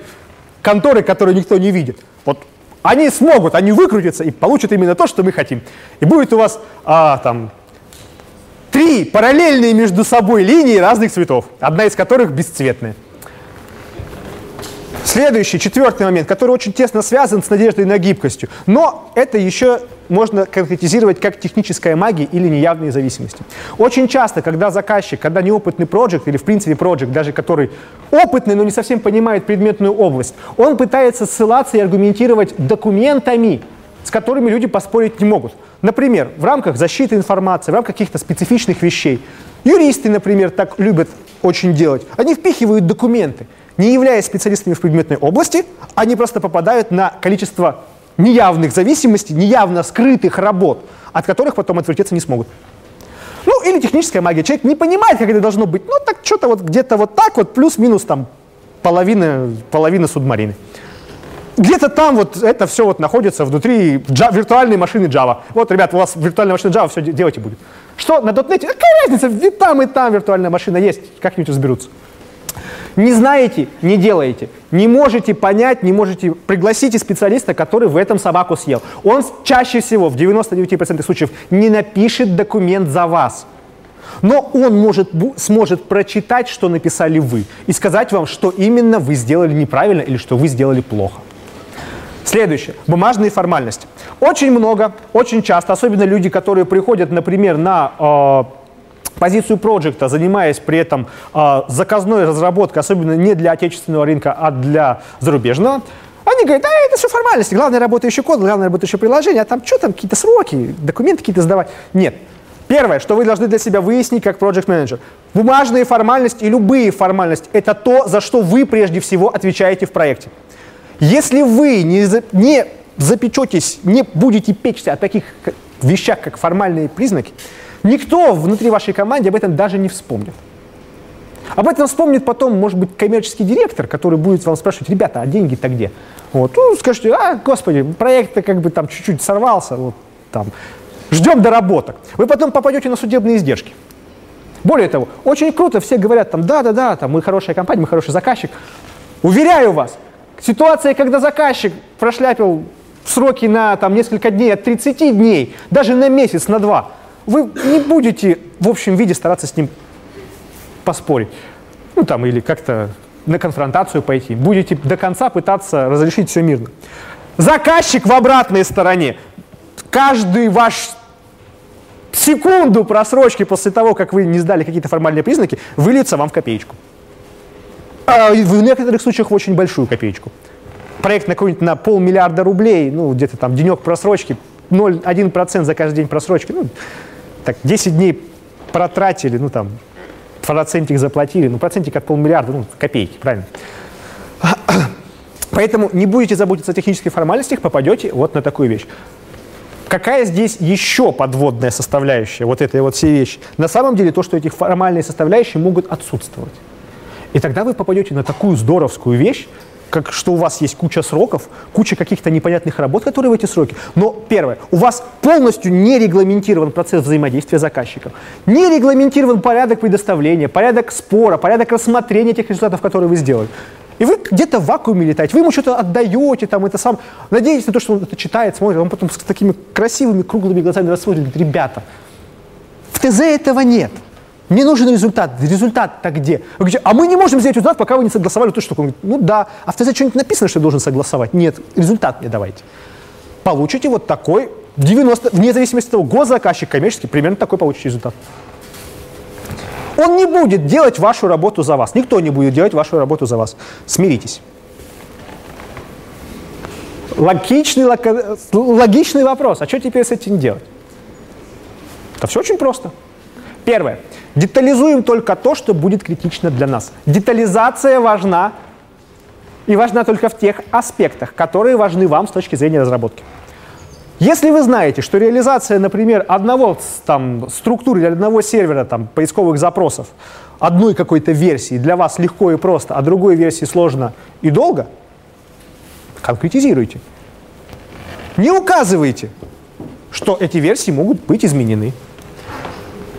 конторы, которые никто не видит. Вот они смогут, они выкрутятся и получат именно то, что мы хотим. И будет у вас а, там три параллельные между собой линии разных цветов, одна из которых бесцветная. Следующий, четвертый момент, который очень тесно связан с надеждой на гибкостью. Но это еще можно конкретизировать как техническая магия или неявные зависимости. Очень часто, когда заказчик, когда неопытный проект или в принципе проект, даже который опытный, но не совсем понимает предметную область, он пытается ссылаться и аргументировать документами, с которыми люди поспорить не могут. Например, в рамках защиты информации, в рамках каких-то специфичных вещей. Юристы, например, так любят очень делать. Они впихивают документы не являясь специалистами в предметной области, они просто попадают на количество неявных зависимостей, неявно скрытых работ, от которых потом отвертеться не смогут. Ну, или техническая магия. Человек не понимает, как это должно быть. Ну, так что-то вот где-то вот так вот, плюс-минус там половина, половина субмарины. Где-то там вот это все вот находится внутри Java, виртуальной машины Java. Вот, ребят, у вас виртуальная машина Java все делать и будет. Что на .NET? Какая разница? И там, и там виртуальная машина есть. Как-нибудь разберутся. Не знаете, не делаете. Не можете понять, не можете, пригласите специалиста, который в этом собаку съел. Он чаще всего, в 99% случаев, не напишет документ за вас. Но он может, сможет прочитать, что написали вы, и сказать вам, что именно вы сделали неправильно или что вы сделали плохо. Следующее. Бумажные формальности. Очень много, очень часто, особенно люди, которые приходят, например, на э, позицию проекта, занимаясь при этом э, заказной разработкой, особенно не для отечественного рынка, а для зарубежного, они говорят, да, это все формальности, главное работающий код, главное работающее приложение, а там что там, какие-то сроки, документы какие-то сдавать. Нет. Первое, что вы должны для себя выяснить как project менеджер Бумажные формальности и любые формальности – это то, за что вы прежде всего отвечаете в проекте. Если вы не, за, не запечетесь, не будете печься о таких вещах, как формальные признаки, Никто внутри вашей команды об этом даже не вспомнит. Об этом вспомнит потом, может быть, коммерческий директор, который будет вам спрашивать, ребята, а деньги-то где? Вот. Ну, скажете, а, господи, проект-то как бы там чуть-чуть сорвался, вот там. Ждем доработок. Вы потом попадете на судебные издержки. Более того, очень круто, все говорят там, да-да-да, там, мы хорошая компания, мы хороший заказчик. Уверяю вас, ситуация, когда заказчик прошляпил сроки на там, несколько дней, от 30 дней, даже на месяц, на два, вы не будете в общем виде стараться с ним поспорить. Ну там или как-то на конфронтацию пойти. Будете до конца пытаться разрешить все мирно. Заказчик в обратной стороне. Каждый ваш секунду просрочки после того, как вы не сдали какие-то формальные признаки, выльется вам в копеечку. А в некоторых случаях в очень большую копеечку. Проект на какой-нибудь на полмиллиарда рублей, ну где-то там денек просрочки, 0,1% за каждый день просрочки, ну, так 10 дней протратили, ну там, процентик заплатили, ну процентик от полмиллиарда, ну копейки, правильно? Поэтому не будете заботиться о технических формальностях, попадете вот на такую вещь. Какая здесь еще подводная составляющая вот этой вот всей вещи? На самом деле то, что эти формальные составляющие могут отсутствовать. И тогда вы попадете на такую здоровскую вещь, как что у вас есть куча сроков, куча каких-то непонятных работ, которые в эти сроки. Но первое, у вас полностью не регламентирован процесс взаимодействия с заказчиком, не регламентирован порядок предоставления, порядок спора, порядок рассмотрения тех результатов, которые вы сделали. И вы где-то в вакууме летаете, вы ему что-то отдаете, там, это сам, надеетесь на то, что он это читает, смотрит, он потом с такими красивыми круглыми глазами рассмотрит, говорит, ребята, в ТЗ этого нет. Мне нужен результат. Результат-то где? Вы говорите, а мы не можем сделать результат, пока вы не согласовали ту штуку. Он говорит, ну да. А в ТЗ что-нибудь написано, что я должен согласовать? Нет. Результат мне давайте. Получите вот такой, 90, вне зависимости от того, госзаказчик, коммерческий, примерно такой получите результат. Он не будет делать вашу работу за вас. Никто не будет делать вашу работу за вас. Смиритесь. Логичный, логичный вопрос. А что теперь с этим делать? Это все очень просто. Первое. Детализуем только то, что будет критично для нас. Детализация важна и важна только в тех аспектах, которые важны вам с точки зрения разработки. Если вы знаете, что реализация, например, одного там, структуры или одного сервера там, поисковых запросов, одной какой-то версии для вас легко и просто, а другой версии сложно и долго, конкретизируйте. Не указывайте, что эти версии могут быть изменены.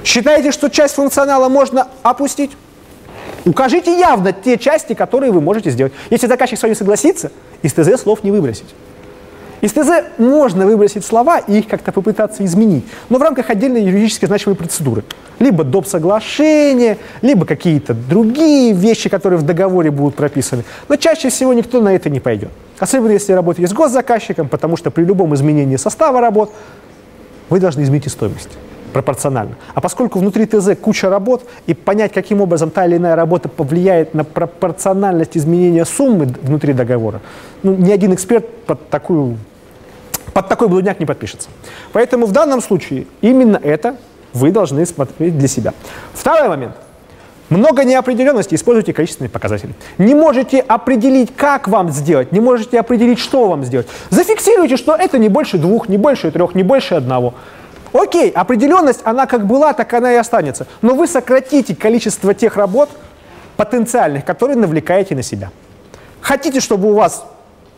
Считаете, что часть функционала можно опустить? Укажите явно те части, которые вы можете сделать. Если заказчик с вами согласится, из ТЗ слов не выбросить. Из ТЗ можно выбросить слова и их как-то попытаться изменить, но в рамках отдельной юридически значимой процедуры. Либо доп. соглашение, либо какие-то другие вещи, которые в договоре будут прописаны. Но чаще всего никто на это не пойдет. Особенно если работаете с госзаказчиком, потому что при любом изменении состава работ вы должны изменить и стоимость пропорционально. А поскольку внутри ТЗ куча работ, и понять, каким образом та или иная работа повлияет на пропорциональность изменения суммы внутри договора, ну, ни один эксперт под, такую, под такой блудняк не подпишется. Поэтому в данном случае именно это вы должны смотреть для себя. Второй момент. Много неопределенности, используйте количественные показатели. Не можете определить, как вам сделать, не можете определить, что вам сделать. Зафиксируйте, что это не больше двух, не больше трех, не больше одного. Окей, определенность, она как была, так она и останется. Но вы сократите количество тех работ потенциальных, которые навлекаете на себя. Хотите, чтобы у вас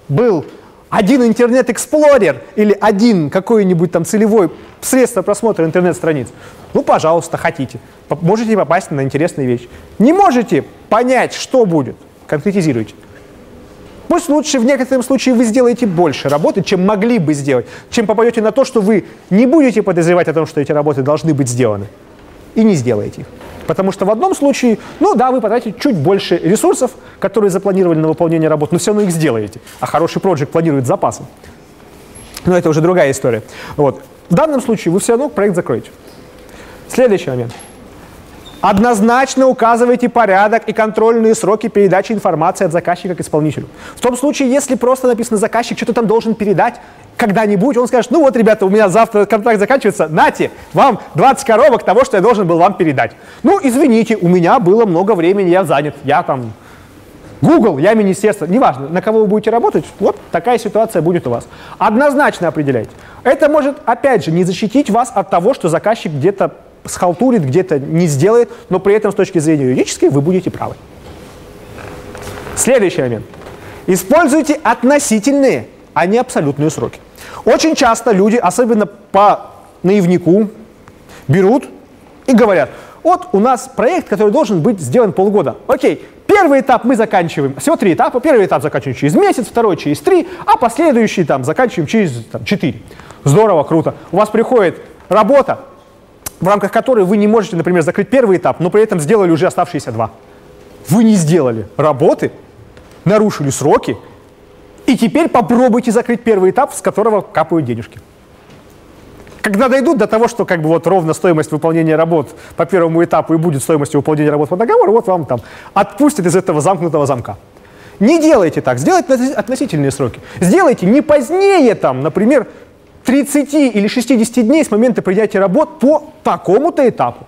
был один Internet Explorer или один какой-нибудь там целевой средство просмотра интернет-страниц? Ну, пожалуйста, хотите. Можете попасть на интересные вещи. Не можете понять, что будет? Конкретизируйте. Пусть лучше в некотором случае вы сделаете больше работы, чем могли бы сделать, чем попадете на то, что вы не будете подозревать о том, что эти работы должны быть сделаны, и не сделаете их. Потому что в одном случае, ну да, вы потратите чуть больше ресурсов, которые запланировали на выполнение работ, но все равно их сделаете. А хороший проект планирует запасом. Но это уже другая история. Вот. В данном случае вы все равно проект закроете. Следующий момент. Однозначно указывайте порядок и контрольные сроки передачи информации от заказчика к исполнителю. В том случае, если просто написано заказчик что-то там должен передать, когда-нибудь он скажет, ну вот, ребята, у меня завтра контракт заканчивается, нате, вам 20 коробок того, что я должен был вам передать. Ну, извините, у меня было много времени, я занят, я там Google, я министерство, неважно, на кого вы будете работать, вот такая ситуация будет у вас. Однозначно определяйте. Это может, опять же, не защитить вас от того, что заказчик где-то схалтурит, где-то не сделает, но при этом с точки зрения юридической вы будете правы. Следующий момент. Используйте относительные, а не абсолютные сроки. Очень часто люди, особенно по наивнику, берут и говорят, вот у нас проект, который должен быть сделан полгода. Окей, первый этап мы заканчиваем, всего три этапа. Первый этап заканчиваем через месяц, второй через три, а последующий там заканчиваем через там, четыре. Здорово, круто. У вас приходит работа, в рамках которой вы не можете, например, закрыть первый этап, но при этом сделали уже оставшиеся два. Вы не сделали работы, нарушили сроки, и теперь попробуйте закрыть первый этап, с которого капают денежки. Когда дойдут до того, что как бы вот ровно стоимость выполнения работ по первому этапу и будет стоимостью выполнения работ по договору, вот вам там отпустят из этого замкнутого замка. Не делайте так, сделайте относительные сроки. Сделайте не позднее, там, например, 30 или 60 дней с момента принятия работ по такому-то этапу.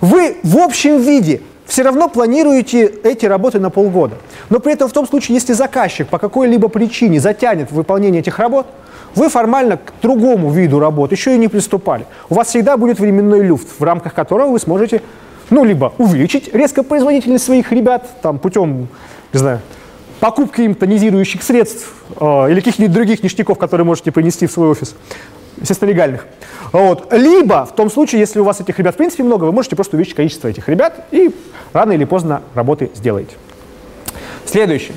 Вы в общем виде все равно планируете эти работы на полгода. Но при этом в том случае, если заказчик по какой-либо причине затянет выполнение этих работ, вы формально к другому виду работ еще и не приступали. У вас всегда будет временной люфт, в рамках которого вы сможете ну, либо увеличить резко производительность своих ребят там, путем, не знаю, покупки им тонизирующих средств э, или каких-нибудь других ништяков, которые можете принести в свой офис, естественно, легальных. Вот. Либо в том случае, если у вас этих ребят в принципе много, вы можете просто увеличить количество этих ребят и рано или поздно работы сделаете. Следующее.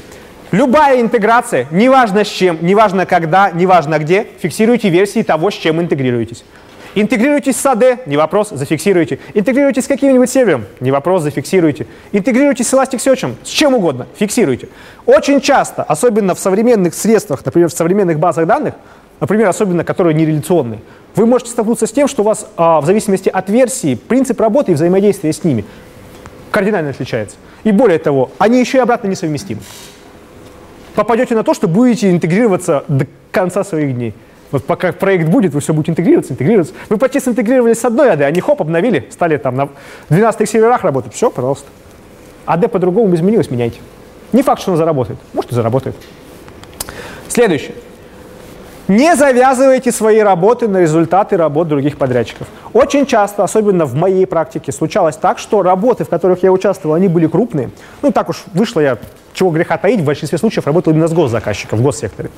Любая интеграция, неважно с чем, неважно когда, неважно где, фиксируйте версии того, с чем интегрируетесь. Интегрируйтесь с AD, не вопрос, зафиксируйте. Интегрируйтесь с каким-нибудь сервером, не вопрос, зафиксируйте. Интегрируйтесь с Elasticsearch, с чем угодно, фиксируйте. Очень часто, особенно в современных средствах, например, в современных базах данных, например, особенно которые нереляционные, вы можете столкнуться с тем, что у вас а, в зависимости от версии принцип работы и взаимодействия с ними кардинально отличается. И более того, они еще и обратно несовместимы. Попадете на то, что будете интегрироваться до конца своих дней. Вот пока проект будет, вы все будете интегрироваться, интегрироваться. Вы почти интегрировались с одной AD, они хоп, обновили, стали там на 12 серверах работать. Все, пожалуйста. AD по-другому изменилось, меняйте. Не факт, что она заработает. Может и заработает. Следующее. Не завязывайте свои работы на результаты работ других подрядчиков. Очень часто, особенно в моей практике, случалось так, что работы, в которых я участвовал, они были крупные. Ну, так уж вышло, я чего греха таить, в большинстве случаев работал именно с госзаказчиком в госсекторе.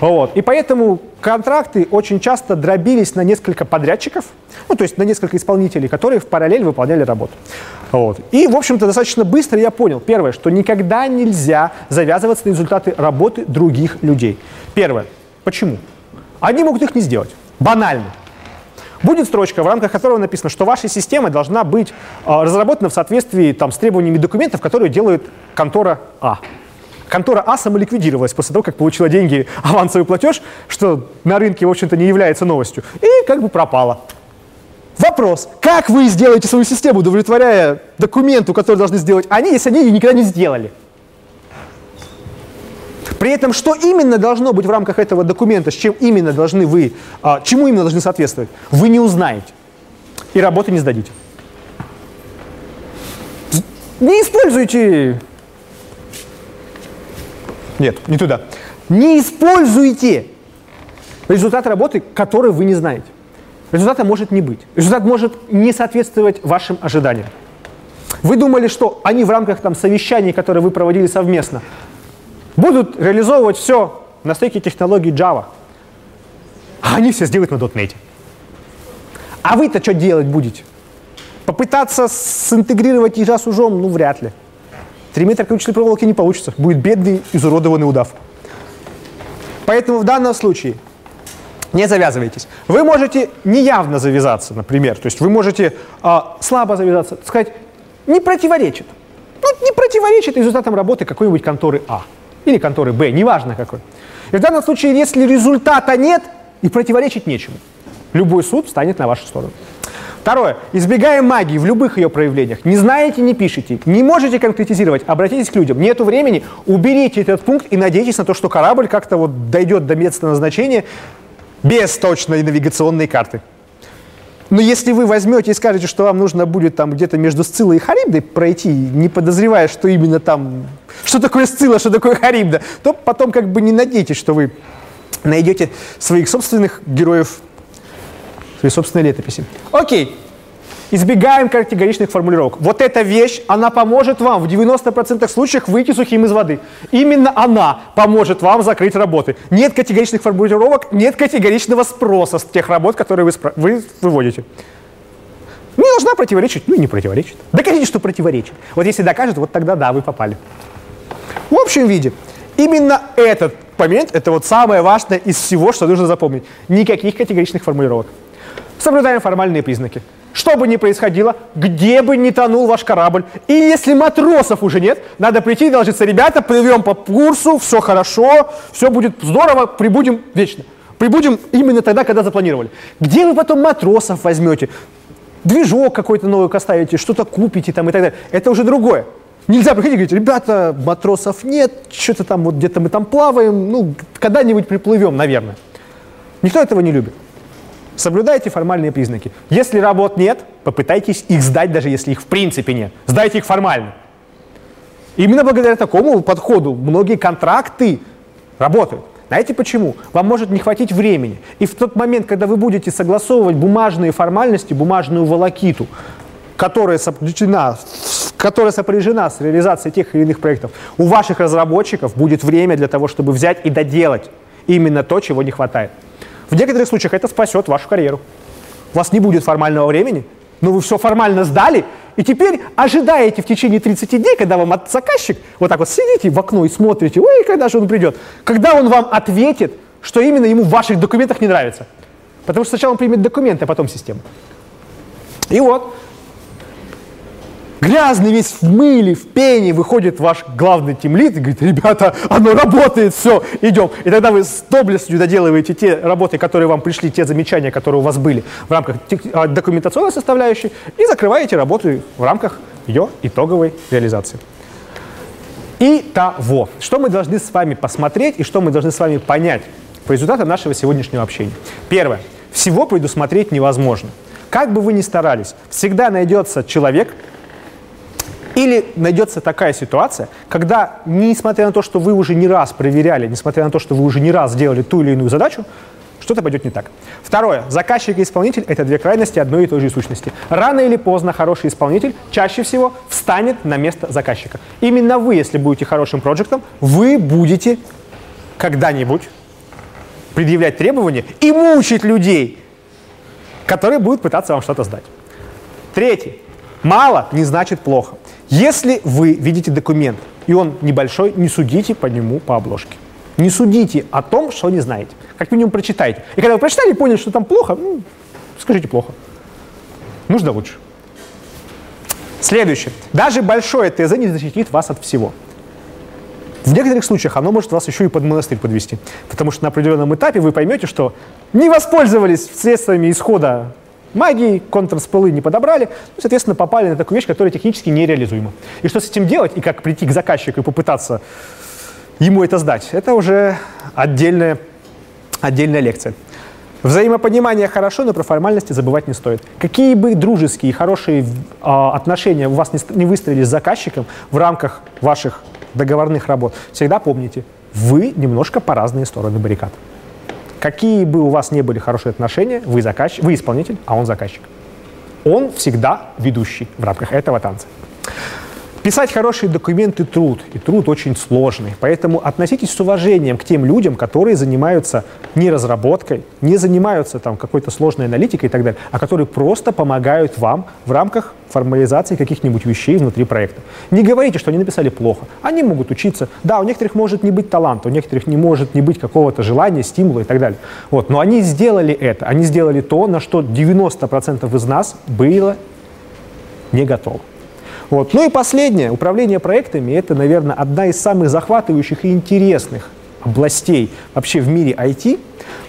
Вот. И поэтому контракты очень часто дробились на несколько подрядчиков, ну, то есть на несколько исполнителей, которые в параллель выполняли работу. Вот. И, в общем-то, достаточно быстро я понял, первое, что никогда нельзя завязываться на результаты работы других людей. Первое. Почему? Они могут их не сделать. Банально. Будет строчка, в рамках которой написано, что ваша система должна быть э, разработана в соответствии там, с требованиями документов, которые делает контора А. Контора А самоликвидировалась после того, как получила деньги авансовый платеж, что на рынке, в общем-то, не является новостью, и как бы пропала. Вопрос, как вы сделаете свою систему, удовлетворяя документу, который должны сделать они, если они ее никогда не сделали? При этом, что именно должно быть в рамках этого документа, с чем именно должны вы, а, чему именно должны соответствовать, вы не узнаете. И работы не сдадите. Не используйте... Нет, не туда. Не используйте результат работы, который вы не знаете. Результата может не быть. Результат может не соответствовать вашим ожиданиям. Вы думали, что они в рамках там, совещаний, которые вы проводили совместно, будут реализовывать все на стыке технологий Java. А они все сделают на .NET. А вы-то что делать будете? Попытаться синтегрировать ежа с ужом? Ну, вряд ли. Три метра крючной проволоки не получится. Будет бедный, изуродованный удав. Поэтому в данном случае не завязывайтесь. Вы можете неявно завязаться, например. То есть вы можете э, слабо завязаться, сказать, не противоречит. Ну, не противоречит результатам работы какой-нибудь конторы А или конторы Б, неважно какой. И в данном случае, если результата нет, и противоречить нечему. Любой суд станет на вашу сторону. Второе. Избегаем магии в любых ее проявлениях. Не знаете, не пишите. Не можете конкретизировать, обратитесь к людям. Нету времени, уберите этот пункт и надейтесь на то, что корабль как-то вот дойдет до места назначения без точной навигационной карты. Но если вы возьмете и скажете, что вам нужно будет там где-то между Сциллой и Харибдой пройти, не подозревая, что именно там, что такое Сцилла, что такое Харибда, то потом как бы не надейтесь, что вы найдете своих собственных героев, свои собственные летописи. Окей, избегаем категоричных формулировок. Вот эта вещь, она поможет вам в 90% случаев выйти сухим из воды. Именно она поможет вам закрыть работы. Нет категоричных формулировок, нет категоричного спроса с тех работ, которые вы, вы выводите. Не должна противоречить, ну и не противоречит. Докажите, что противоречит. Вот если докажет, вот тогда да, вы попали. В общем виде, именно этот момент, это вот самое важное из всего, что нужно запомнить. Никаких категоричных формулировок. Соблюдаем формальные признаки. Что бы ни происходило, где бы ни тонул ваш корабль, и если матросов уже нет, надо прийти и доложиться, ребята, плывем по курсу, все хорошо, все будет здорово, прибудем вечно. Прибудем именно тогда, когда запланировали. Где вы потом матросов возьмете? Движок какой-то новый оставите, что-то купите там и так далее. Это уже другое. Нельзя приходить и говорить, ребята, матросов нет, что-то там вот где-то мы там плаваем, ну, когда-нибудь приплывем, наверное. Никто этого не любит. Соблюдайте формальные признаки. Если работ нет, попытайтесь их сдать, даже если их в принципе нет. Сдайте их формально. Именно благодаря такому подходу многие контракты работают. Знаете почему? Вам может не хватить времени. И в тот момент, когда вы будете согласовывать бумажные формальности, бумажную волокиту, которая сопряжена, которая сопряжена с реализацией тех или иных проектов, у ваших разработчиков будет время для того, чтобы взять и доделать именно то, чего не хватает. В некоторых случаях это спасет вашу карьеру. У вас не будет формального времени, но вы все формально сдали, и теперь ожидаете в течение 30 дней, когда вам заказчик, вот так вот сидите в окно и смотрите, ой, когда же он придет, когда он вам ответит, что именно ему в ваших документах не нравится. Потому что сначала он примет документы, а потом систему. И вот, грязный весь в мыле, в пене, выходит ваш главный тимлит и говорит, ребята, оно работает, все, идем. И тогда вы с доблестью доделываете те работы, которые вам пришли, те замечания, которые у вас были в рамках а, документационной составляющей, и закрываете работу в рамках ее итоговой реализации. Итого, что мы должны с вами посмотреть и что мы должны с вами понять по результатам нашего сегодняшнего общения. Первое. Всего предусмотреть невозможно. Как бы вы ни старались, всегда найдется человек, или найдется такая ситуация, когда, несмотря на то, что вы уже не раз проверяли, несмотря на то, что вы уже не раз делали ту или иную задачу, что-то пойдет не так. Второе. Заказчик и исполнитель – это две крайности одной и той же сущности. Рано или поздно хороший исполнитель чаще всего встанет на место заказчика. Именно вы, если будете хорошим проектом, вы будете когда-нибудь предъявлять требования и мучить людей, которые будут пытаться вам что-то сдать. Третий. Мало не значит плохо. Если вы видите документ, и он небольшой, не судите по нему по обложке. Не судите о том, что не знаете. Как минимум прочитайте. И когда вы прочитали и поняли, что там плохо, ну, скажите плохо. Нужно лучше. Следующее. Даже большое ТЗ не защитит вас от всего. В некоторых случаях оно может вас еще и под монастырь подвести. Потому что на определенном этапе вы поймете, что не воспользовались средствами исхода магии, контрспылы не подобрали, ну, соответственно, попали на такую вещь, которая технически нереализуема. И что с этим делать, и как прийти к заказчику и попытаться ему это сдать, это уже отдельная, отдельная лекция. Взаимопонимание хорошо, но про формальности забывать не стоит. Какие бы дружеские и хорошие э, отношения у вас не, не выстроили с заказчиком в рамках ваших договорных работ, всегда помните, вы немножко по разные стороны баррикад. Какие бы у вас не были хорошие отношения, вы, заказчик, вы исполнитель, а он заказчик. Он всегда ведущий в рамках этого танца. Писать хорошие документы – труд, и труд очень сложный. Поэтому относитесь с уважением к тем людям, которые занимаются не разработкой, не занимаются там какой-то сложной аналитикой и так далее, а которые просто помогают вам в рамках формализации каких-нибудь вещей внутри проекта. Не говорите, что они написали плохо. Они могут учиться. Да, у некоторых может не быть таланта, у некоторых не может не быть какого-то желания, стимула и так далее. Вот. Но они сделали это. Они сделали то, на что 90% из нас было не готово. Вот. Ну и последнее, управление проектами – это, наверное, одна из самых захватывающих и интересных областей вообще в мире IT,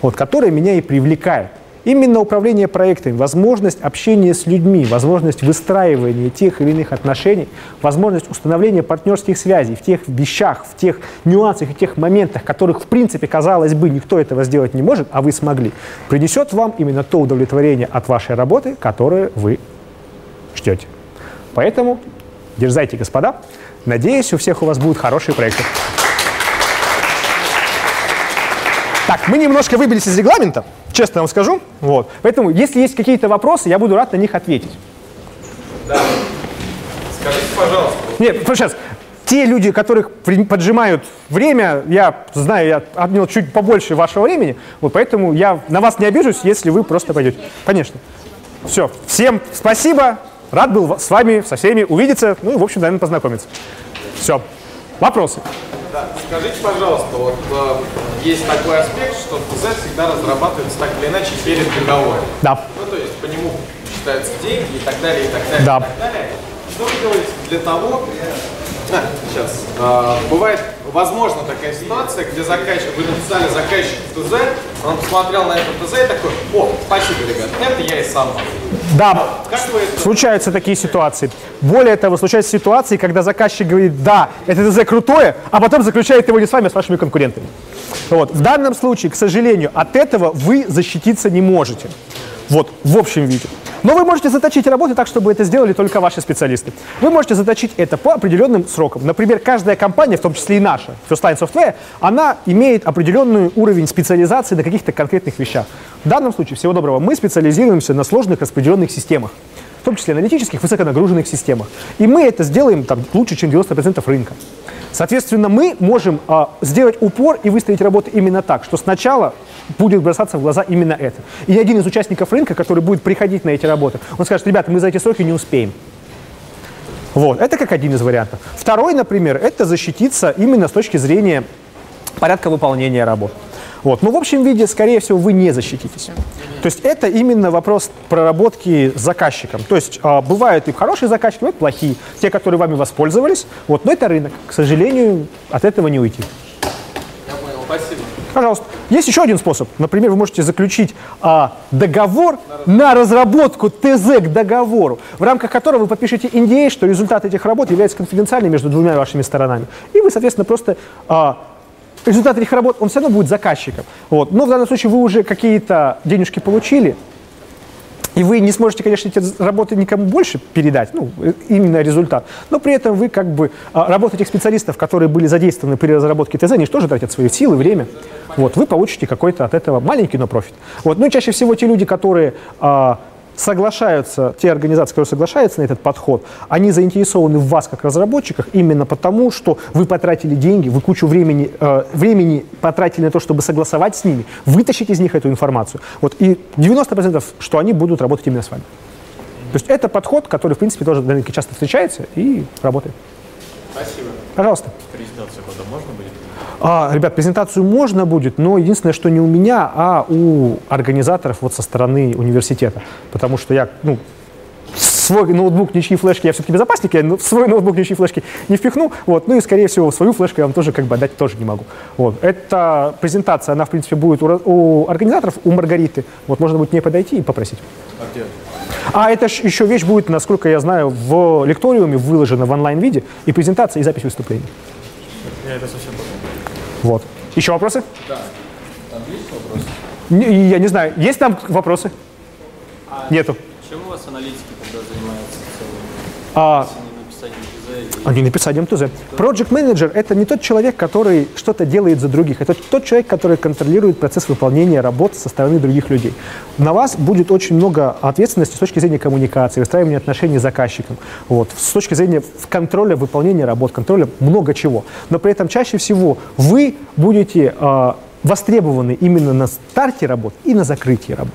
вот, которая меня и привлекает. Именно управление проектами, возможность общения с людьми, возможность выстраивания тех или иных отношений, возможность установления партнерских связей в тех вещах, в тех нюансах и тех моментах, которых, в принципе, казалось бы, никто этого сделать не может, а вы смогли, принесет вам именно то удовлетворение от вашей работы, которое вы ждете. Поэтому дерзайте, господа. Надеюсь, у всех у вас будут хорошие проекты. Так, мы немножко выбились из регламента, честно вам скажу. Вот. Поэтому, если есть какие-то вопросы, я буду рад на них ответить. Да. Скажите, пожалуйста. Нет, сейчас. Те люди, которых поджимают время, я знаю, я отнял чуть побольше вашего времени, вот поэтому я на вас не обижусь, если вы просто пойдете. Конечно. Все. Всем спасибо. Рад был с вами, со всеми увидеться, ну и, в общем, наверное, познакомиться. Все. Вопросы? Да. Скажите, пожалуйста, вот э, есть такой аспект, что ТЗ всегда разрабатывается так или иначе перед договором. Да. Ну, то есть по нему считаются деньги и так далее, и так далее, да. и так далее. Что вы делаете для того, Сейчас. А, бывает, возможно, такая ситуация, где заказчик, вы написали заказчику ТЗ, он посмотрел на это ТЗ и такой, о, спасибо, ребят, это я и сам могу». Да, это... случаются такие ситуации. Более того, случаются ситуации, когда заказчик говорит, да, это ТЗ крутое, а потом заключает его не с вами, а с вашими конкурентами. Вот. В данном случае, к сожалению, от этого вы защититься не можете. Вот, в общем виде. Но вы можете заточить работу так, чтобы это сделали только ваши специалисты. Вы можете заточить это по определенным срокам. Например, каждая компания, в том числе и наша, First Line Software, она имеет определенный уровень специализации на каких-то конкретных вещах. В данном случае, всего доброго, мы специализируемся на сложных распределенных системах в том числе аналитических, высоконагруженных системах. И мы это сделаем там, лучше, чем 90% рынка. Соответственно, мы можем а, сделать упор и выстроить работу именно так, что сначала будет бросаться в глаза именно это. И один из участников рынка, который будет приходить на эти работы, он скажет, ребята, мы за эти сроки не успеем. Вот, это как один из вариантов. Второй, например, это защититься именно с точки зрения порядка выполнения работ. Вот. Но в общем виде, скорее всего, вы не защититесь. То есть это именно вопрос проработки с заказчиком. То есть а, бывают и хорошие заказчики, бывают плохие, те, которые вами воспользовались. Вот. Но это рынок. К сожалению, от этого не уйти. Я понял, спасибо. Пожалуйста. Есть еще один способ. Например, вы можете заключить а, договор на разработку ТЗ к договору, в рамках которого вы подпишете NDA, что результат этих работ является конфиденциальным между двумя вашими сторонами. И вы, соответственно, просто а, результат этих работ, он все равно будет заказчиком. Вот. Но в данном случае вы уже какие-то денежки получили, и вы не сможете, конечно, эти работы никому больше передать, ну, э, именно результат. Но при этом вы как бы а, работу этих специалистов, которые были задействованы при разработке ТЗ, они же тоже тратят свои силы, время. Вот, вы получите какой-то от этого маленький, но профит. Вот, ну чаще всего те люди, которые а, соглашаются, те организации, которые соглашаются на этот подход, они заинтересованы в вас как разработчиках именно потому, что вы потратили деньги, вы кучу времени, э, времени потратили на то, чтобы согласовать с ними, вытащить из них эту информацию. Вот, и 90% что они будут работать именно с вами. То есть это подход, который, в принципе, тоже довольно часто встречается и работает. Спасибо. Пожалуйста. Презентацию можно будет? А, ребят, презентацию можно будет, но единственное, что не у меня, а у организаторов вот со стороны университета. Потому что я, ну, свой ноутбук, ничьи флешки, я все-таки безопасник, я свой ноутбук ничьи флешки не впихну, вот, ну и, скорее всего, свою флешку я вам тоже как бы отдать тоже не могу. Вот. Эта презентация, она, в принципе, будет у, у организаторов, у Маргариты, вот, можно будет к ней подойти и попросить. А где? А это еще вещь будет, насколько я знаю, в лекториуме выложена в онлайн-виде и презентация, и запись выступлений. Я это совсем. Вот. Еще вопросы? Да. Там есть вопросы? Не- Я не знаю, есть там вопросы? Нету. Чем у вас аналитики тогда занимаются в целом? А, Если не написанием ТЗ и... они написанием ТЗ. Project менеджер это не тот человек, который что-то делает за других. Это тот человек, который контролирует процесс выполнения работ со стороны других людей. На вас будет очень много ответственности с точки зрения коммуникации, выстраивания отношений с заказчиком. Вот. С точки зрения контроля выполнения работ, контроля много чего. Но при этом чаще всего вы будете а, востребованы именно на старте работ и на закрытии работ.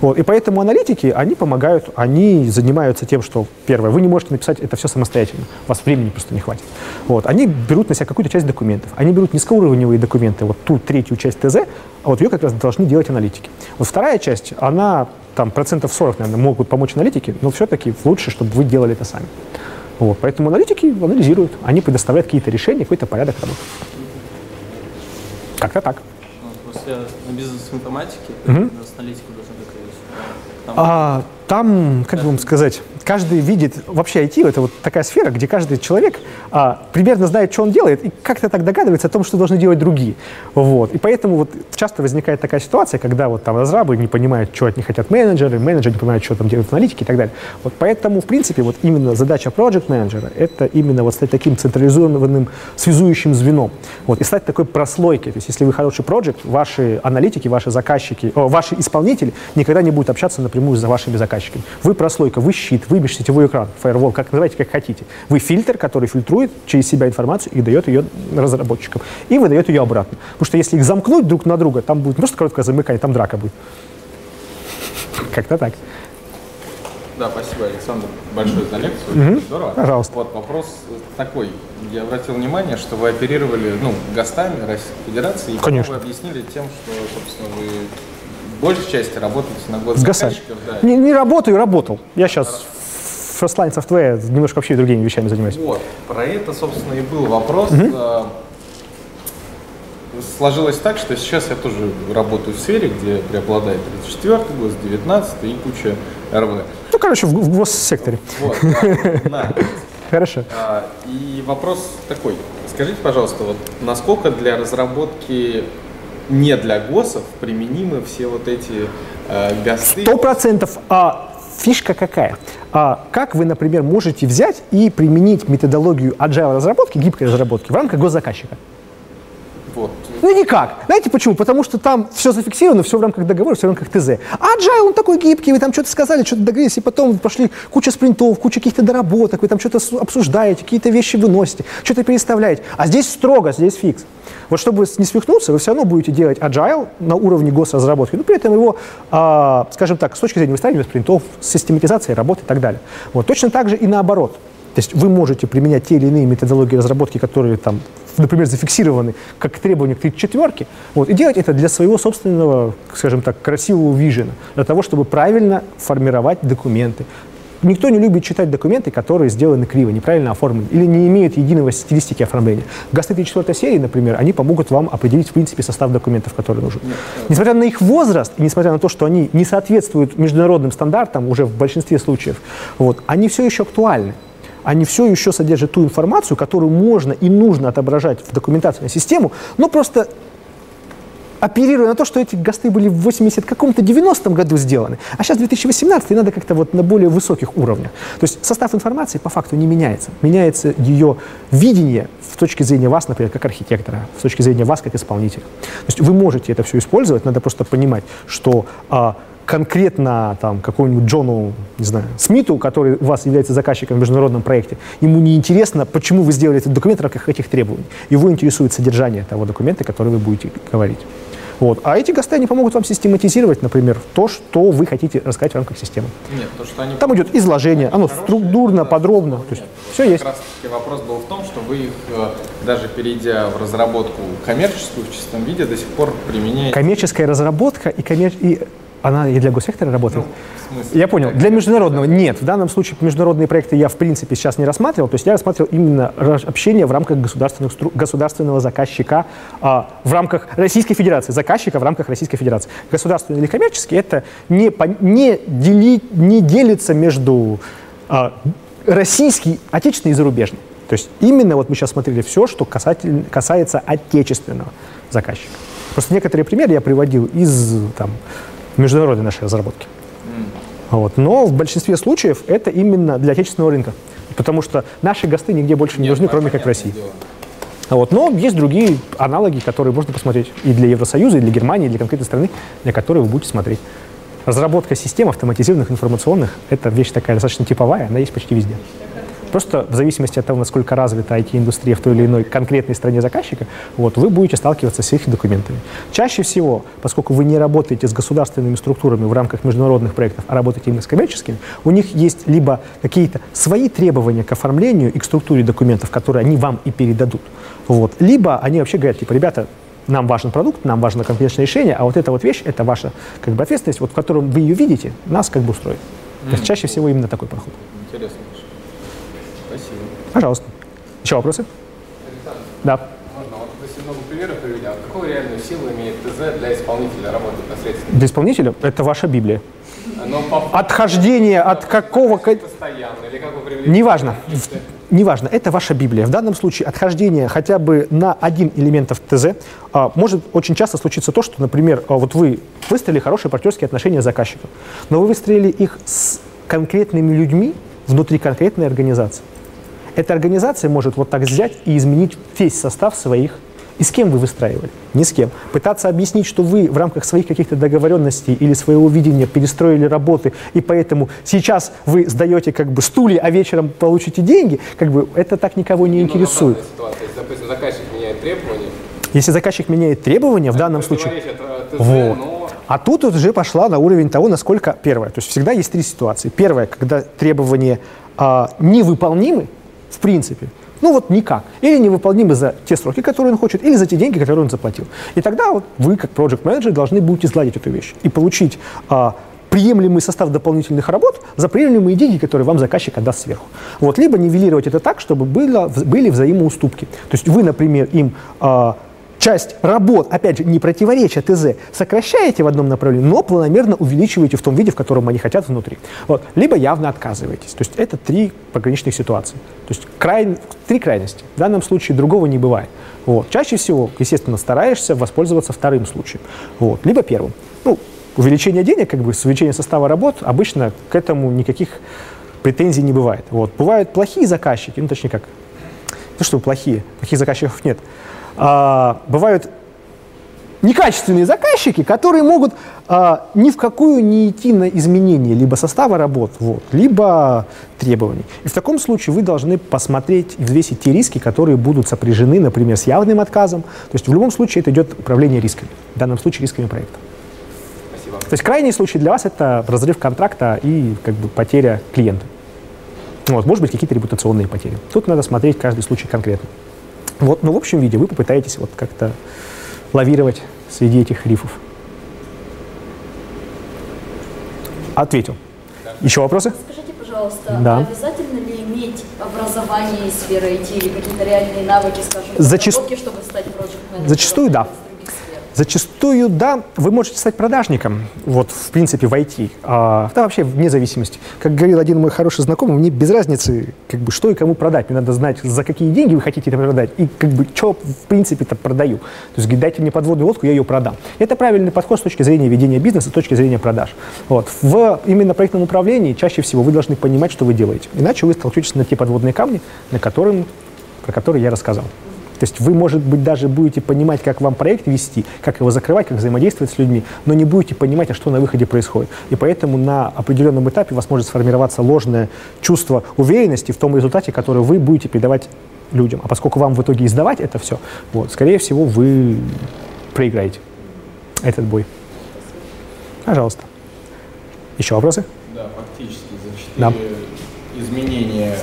Вот. И поэтому аналитики, они помогают, они занимаются тем, что, первое, вы не можете написать это все самостоятельно, у вас времени просто не хватит. Вот. Они берут на себя какую-то часть документов, они берут низкоуровневые документы, вот ту третью часть ТЗ, а вот ее как раз должны делать аналитики. Вот вторая часть, она там процентов 40, наверное, могут помочь аналитики, но все-таки лучше, чтобы вы делали это сами. Вот. Поэтому аналитики анализируют, они предоставляют какие-то решения, какой-то порядок работы. Как-то так. Просто я на бизнес-информатике, поэтому с аналитикой должен закрыть. Там А, там, как бы вам сказать, каждый видит, вообще IT это вот такая сфера, где каждый человек а, примерно знает, что он делает, и как-то так догадывается о том, что должны делать другие. Вот. И поэтому вот часто возникает такая ситуация, когда вот там разрабы не понимают, что от них хотят менеджеры, менеджеры не понимают, что там делают аналитики и так далее. Вот поэтому, в принципе, вот именно задача project менеджера это именно вот стать таким централизованным связующим звеном. Вот, и стать такой прослойкой. То есть, если вы хороший project, ваши аналитики, ваши заказчики, о, ваши исполнители никогда не будут общаться напрямую за вашими заказчиками. Вы прослойка, вы щит, вы межсетевой экран, firewall, как называйте, как хотите. Вы фильтр, который фильтрует через себя информацию и дает ее разработчикам. И выдает ее обратно. Потому что если их замкнуть друг на друга, там будет просто короткое замыкание, там драка будет. Как-то так. Да, спасибо, Александр, большое за лекцию. Очень Здорово. Пожалуйста. Вот вопрос такой. Я обратил внимание, что вы оперировали ну, гостами Российской Федерации. И Конечно. вы объяснили тем, что, собственно, вы в большей части работаете на год С заказчиков. Да. Не, не работаю, работал. Я сейчас First Line Software немножко вообще другими вещами занимаюсь. Вот, про это, собственно, и был вопрос. Угу. Сложилось так, что сейчас я тоже работаю в сфере, где преобладает 34 год, 19 и куча РВ. Ну, короче, в, в госсекторе. Вот, да, Хорошо. А, и вопрос такой. Скажите, пожалуйста, вот насколько для разработки не для ГОСов применимы все вот эти э, ГОСТы? Сто процентов. А фишка какая? А как вы, например, можете взять и применить методологию agile разработки, гибкой разработки в рамках госзаказчика? Ну никак. Знаете почему? Потому что там все зафиксировано, все в рамках договора, все в рамках ТЗ. А Agile, он такой гибкий, вы там что-то сказали, что-то договорились, и потом пошли куча спринтов, куча каких-то доработок, вы там что-то обсуждаете, какие-то вещи выносите, что-то переставляете. А здесь строго, здесь фикс. Вот чтобы не свихнуться, вы все равно будете делать agile на уровне госразработки, но при этом его, а, скажем так, с точки зрения выстраивания спринтов, систематизации работы и так далее. Вот. Точно так же и наоборот. То есть вы можете применять те или иные методологии разработки, которые там например, зафиксированы как требования к четверке, вот, и делать это для своего собственного, скажем так, красивого вижена, для того, чтобы правильно формировать документы. Никто не любит читать документы, которые сделаны криво, неправильно оформлены или не имеют единого стилистики оформления. Гасты 4 серии, например, они помогут вам определить, в принципе, состав документов, который нужен. Несмотря на их возраст, и несмотря на то, что они не соответствуют международным стандартам уже в большинстве случаев, вот, они все еще актуальны они все еще содержат ту информацию, которую можно и нужно отображать в документацию систему, но просто оперируя на то, что эти ГОСТы были в 80 каком-то 90-м году сделаны, а сейчас 2018, и надо как-то вот на более высоких уровнях. То есть состав информации по факту не меняется. Меняется ее видение с точки зрения вас, например, как архитектора, с точки зрения вас как исполнителя. То есть вы можете это все использовать, надо просто понимать, что а, конкретно там какому-нибудь Джону, не знаю, Смиту, который у вас является заказчиком в международном проекте, ему не интересно, почему вы сделали этот документ в рамках этих требований. Его интересует содержание того документа, который вы будете говорить. Вот. А эти ГОСТы, они помогут вам систематизировать, например, то, что вы хотите рассказать в рамках системы. Нет, то, что они... Там идет изложение, оно структурно, подробно, то есть все есть. Как раз таки вопрос был в том, что вы их, э, даже перейдя в разработку коммерческую в чистом виде, до сих пор применяете... Коммерческая разработка и, коммер... и она и для госсектора работает? Ну, я понял. Для международного нет. В данном случае международные проекты я, в принципе, сейчас не рассматривал. То есть я рассматривал именно общение в рамках государственных, государственного заказчика а, в рамках Российской Федерации. Заказчика в рамках Российской Федерации. Государственный или коммерческий это не, не, дели, не делится между а, российский, отечественный и зарубежный. То есть именно вот мы сейчас смотрели все, что касательно, касается отечественного заказчика. Просто некоторые примеры я приводил из там, международной нашей разработки. Вот. Но в большинстве случаев это именно для отечественного рынка. Потому что наши ГОСТы нигде больше Нет, не нужны, кроме как в России. Вот. Но есть другие аналоги, которые можно посмотреть и для Евросоюза, и для Германии, и для конкретной страны, для которой вы будете смотреть. Разработка систем автоматизированных информационных – это вещь такая достаточно типовая, она есть почти везде. Просто в зависимости от того, насколько развита IT-индустрия в той или иной конкретной стране заказчика, вот, вы будете сталкиваться с их документами. Чаще всего, поскольку вы не работаете с государственными структурами в рамках международных проектов, а работаете именно с коммерческими, у них есть либо какие-то свои требования к оформлению и к структуре документов, которые они вам и передадут, вот, либо они вообще говорят, типа, ребята, нам важен продукт, нам важно конкретное решение, а вот эта вот вещь, это ваша как бы, ответственность, вот в котором вы ее видите, нас как бы устроит. Mm-hmm. То есть чаще всего именно такой подход. Интересно. Пожалуйста. Еще вопросы? Александр, да. Можно, вот вы много примеров привели. А какую реальную силу имеет ТЗ для исполнителя работы непосредственно? Для исполнителя это ваша Библия. Но по... Отхождение от какого... Постоянно, или как вы привели? Неважно. Неважно, это ваша Библия. В данном случае отхождение хотя бы на один элемент в ТЗ а, может очень часто случиться то, что, например, а, вот вы выстроили хорошие партнерские отношения с заказчиком, но вы выстроили их с конкретными людьми внутри конкретной организации. Эта организация может вот так взять и изменить весь состав своих и с кем вы выстраивали? Ни с кем. Пытаться объяснить, что вы в рамках своих каких-то договоренностей или своего видения перестроили работы, и поэтому сейчас вы сдаете как бы стулья, а вечером получите деньги, как бы это так никого не, интересует. Ситуация. Если, допустим, заказчик меняет требования. Если заказчик меняет требования, в данном случае... ТЗ, вот. но... А тут уже пошла на уровень того, насколько... Первое, то есть всегда есть три ситуации. Первое, когда требования а, невыполнимы, в принципе. Ну вот никак. Или невыполнимы за те сроки, которые он хочет, или за те деньги, которые он заплатил. И тогда вот вы, как проект менеджер должны будете сгладить эту вещь и получить а, приемлемый состав дополнительных работ за приемлемые деньги, которые вам заказчик отдаст сверху. Вот. Либо нивелировать это так, чтобы было, были взаимоуступки. То есть вы, например, им э, часть работ, опять же, не противоречия ТЗ, сокращаете в одном направлении, но планомерно увеличиваете в том виде, в котором они хотят внутри. Вот. Либо явно отказываетесь. То есть это три пограничных ситуации. То есть край... три крайности. В данном случае другого не бывает. Вот. Чаще всего, естественно, стараешься воспользоваться вторым случаем. Вот. Либо первым. Ну, увеличение денег, как бы, с увеличением состава работ, обычно к этому никаких претензий не бывает. Вот. Бывают плохие заказчики, ну, точнее как, ну что плохие, плохих заказчиков нет. А, бывают некачественные заказчики, которые могут а, ни в какую не идти на изменение либо состава работ, вот, либо требований. И в таком случае вы должны посмотреть и взвесить те риски, которые будут сопряжены, например, с явным отказом. То есть в любом случае это идет управление рисками, в данном случае рисками проекта. Спасибо. То есть крайний случай для вас это разрыв контракта и как бы потеря клиента. Вот, может быть, какие-то репутационные потери. Тут надо смотреть каждый случай конкретно. Вот, но в общем виде вы попытаетесь вот как-то лавировать среди этих рифов. Ответил. Еще вопросы? Скажите, пожалуйста, да. обязательно ли иметь образование из сферы IT или какие-то реальные навыки, скажем, Зачаст... чтобы стать проект менеджером Зачастую да. Зачастую, да, вы можете стать продажником, вот, в принципе, в IT, а, да, вообще вне зависимости. Как говорил один мой хороший знакомый, мне без разницы, как бы, что и кому продать. Мне надо знать, за какие деньги вы хотите это продать и, как бы, что, в принципе, это продаю. То есть, дайте мне подводную лодку, я ее продам. Это правильный подход с точки зрения ведения бизнеса, с точки зрения продаж. Вот. В именно проектном управлении чаще всего вы должны понимать, что вы делаете. Иначе вы столкнетесь на те подводные камни, на которым, про которые я рассказал. То есть вы, может быть, даже будете понимать, как вам проект вести, как его закрывать, как взаимодействовать с людьми, но не будете понимать, а что на выходе происходит. И поэтому на определенном этапе у вас может сформироваться ложное чувство уверенности в том результате, который вы будете передавать людям. А поскольку вам в итоге издавать это все, вот, скорее всего, вы проиграете этот бой. Пожалуйста. Еще вопросы? Да, фактически за 4 да. изменения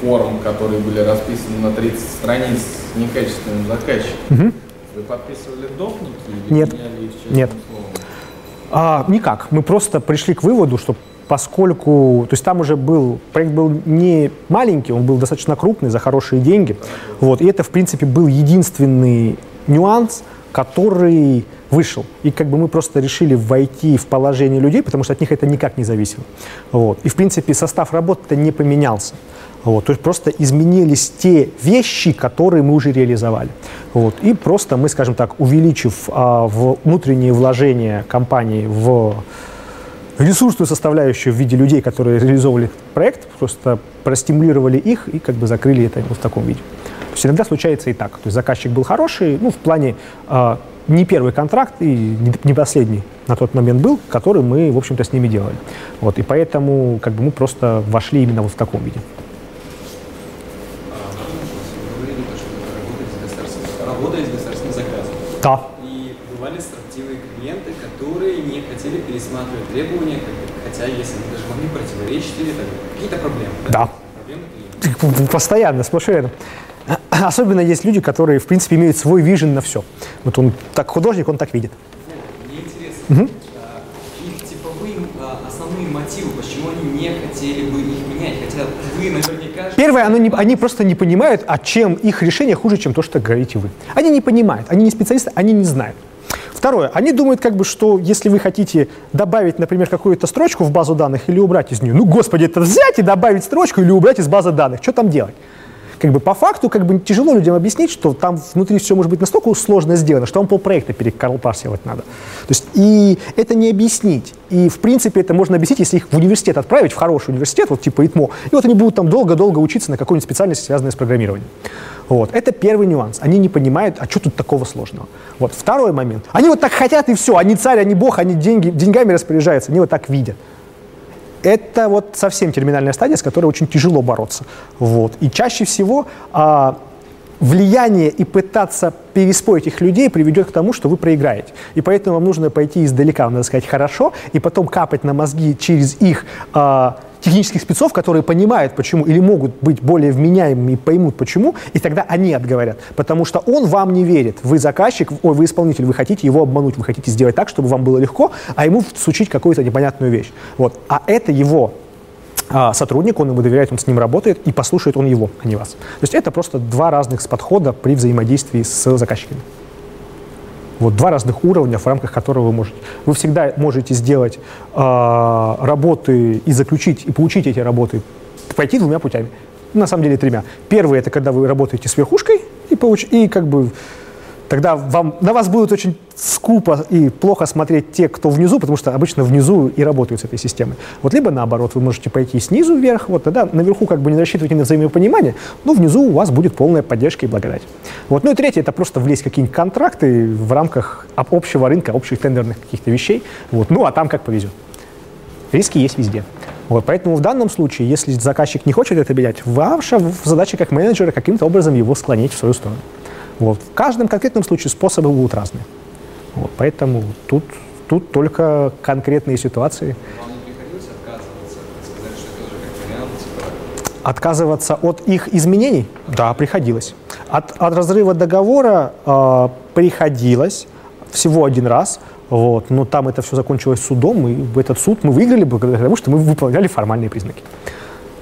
форм, которые были расписаны на 30 страниц с некачественным заказчиком. Угу. Вы подписывали допники или Нет. их Нет. А, никак. Мы просто пришли к выводу, что поскольку, то есть там уже был, проект был не маленький, он был достаточно крупный, за хорошие деньги, вот, и это, в принципе, был единственный нюанс, который вышел. И как бы мы просто решили войти в положение людей, потому что от них это никак не зависело. Вот. И, в принципе, состав работы не поменялся. Вот, то есть просто изменились те вещи, которые мы уже реализовали. Вот, и просто мы, скажем так, увеличив а, в внутренние вложения компании в ресурсную составляющую в виде людей, которые реализовывали проект, просто простимулировали их и как бы закрыли это в таком виде. То есть иногда случается и так. То есть заказчик был хороший, ну, в плане э, не первый контракт и не последний на тот момент был, который мы, в общем-то, с ними делали. Вот, и поэтому как бы мы просто вошли именно вот в таком виде. Да. И бывали строптивые клиенты, которые не хотели пересматривать требования, хотя если они даже могли противоречить или какие-то проблемы. Да. Проблемы Постоянно, сплошь рядом. Особенно есть люди, которые, в принципе, имеют свой вижен на все. Вот он так художник, он так видит. Мне интересно, угу. их типовые а, основные мотивы, почему они не хотели бы их менять, хотя вы наверняка... Первое, они, не, они просто не понимают, а чем их решение хуже, чем то, что говорите вы. Они не понимают, они не специалисты, они не знают. Второе, они думают, как бы, что если вы хотите добавить, например, какую-то строчку в базу данных или убрать из нее, ну, господи, это взять и добавить строчку или убрать из базы данных, что там делать? Как бы по факту как бы тяжело людям объяснить, что там внутри все может быть настолько сложно сделано, что вам полпроекта перекарпарсивать надо. То есть и это не объяснить. И в принципе это можно объяснить, если их в университет отправить, в хороший университет, вот типа ИТМО, и вот они будут там долго-долго учиться на какой-нибудь специальности, связанной с программированием. Вот. Это первый нюанс. Они не понимают, а что тут такого сложного. Вот. Второй момент. Они вот так хотят и все. Они царь, они бог, они деньги, деньгами распоряжаются. Они вот так видят это вот совсем терминальная стадия, с которой очень тяжело бороться. Вот. И чаще всего а, влияние и пытаться переспорить их людей приведет к тому, что вы проиграете. И поэтому вам нужно пойти издалека, надо сказать, хорошо, и потом капать на мозги через их а, технических спецов, которые понимают, почему, или могут быть более вменяемыми и поймут, почему, и тогда они отговорят. Потому что он вам не верит. Вы заказчик, ой, вы исполнитель, вы хотите его обмануть, вы хотите сделать так, чтобы вам было легко, а ему всучить какую-то непонятную вещь. Вот. А это его а, сотрудник, он ему доверяет, он с ним работает, и послушает он его, а не вас. То есть это просто два разных подхода при взаимодействии с заказчиками. Вот два разных уровня, в рамках которого вы можете. Вы всегда можете сделать э, работы и заключить, и получить эти работы, пойти двумя путями. На самом деле тремя. Первый – это когда вы работаете с верхушкой, и, получ, и как бы тогда вам, на вас будет очень скупо и плохо смотреть те, кто внизу, потому что обычно внизу и работают с этой системой. Вот либо наоборот, вы можете пойти снизу вверх, вот тогда наверху как бы не рассчитывайте на взаимопонимание, но внизу у вас будет полная поддержка и благодать. Вот. Ну и третье, это просто влезть в какие-нибудь контракты в рамках общего рынка, общих тендерных каких-то вещей, вот. ну а там как повезет. Риски есть везде. Вот, поэтому в данном случае, если заказчик не хочет это менять, ваша задача как менеджера каким-то образом его склонить в свою сторону. Вот. В каждом конкретном случае способы будут разные. Вот. Поэтому тут, тут только конкретные ситуации. Вам не приходилось отказываться, сказать, что это тоже как вариант, типа, Отказываться от их изменений? Да, приходилось. От, от разрыва договора э, приходилось всего один раз. Вот, но там это все закончилось судом, и этот суд мы выиграли благодаря тому, что мы выполняли формальные признаки.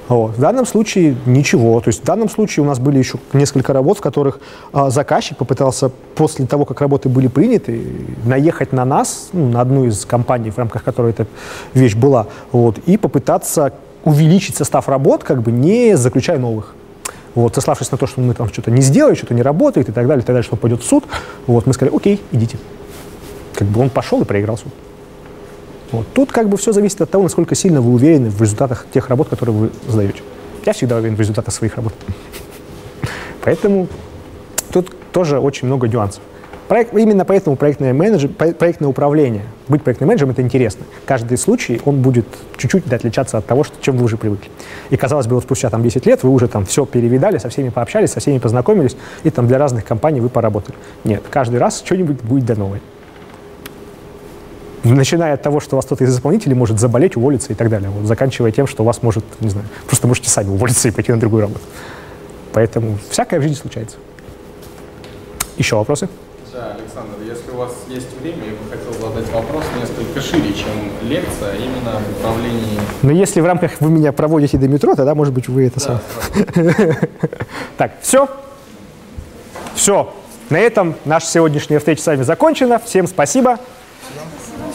Вот. В данном случае ничего. То есть в данном случае у нас были еще несколько работ, в которых а, заказчик попытался после того, как работы были приняты, наехать на нас, ну, на одну из компаний, в рамках которой эта вещь была, вот, и попытаться увеличить состав работ, как бы не заключая новых. Вот, сославшись на то, что мы там что-то не сделали, что-то не работает и так далее, и так далее, что пойдет в суд, вот, мы сказали, окей, идите. Как бы он пошел и проиграл суд. Вот. Тут как бы все зависит от того, насколько сильно вы уверены в результатах тех работ, которые вы сдаете. Я всегда уверен в результатах своих работ. Поэтому тут тоже очень много нюансов. Проект, именно поэтому проектное, менеджер, проектное управление, быть проектным менеджером, это интересно. Каждый случай, он будет чуть-чуть отличаться от того, что, чем вы уже привыкли. И, казалось бы, вот спустя там 10 лет вы уже там все перевидали, со всеми пообщались, со всеми познакомились, и там для разных компаний вы поработали. Нет, каждый раз что-нибудь будет да новое начиная от того, что у вас кто-то из исполнителей может заболеть, уволиться и так далее, вот, заканчивая тем, что у вас может, не знаю, просто можете сами уволиться и пойти на другую работу. Поэтому всякое в жизни случается. Еще вопросы? Да, Александр, если у вас есть время, я бы хотел задать вопрос несколько шире, чем лекция, а именно в управлении... Но если в рамках вы меня проводите до метро, тогда, может быть, вы это сам. Так, все? Все. На этом наша сегодняшняя встреча с вами закончена. Всем спасибо. Спасибо.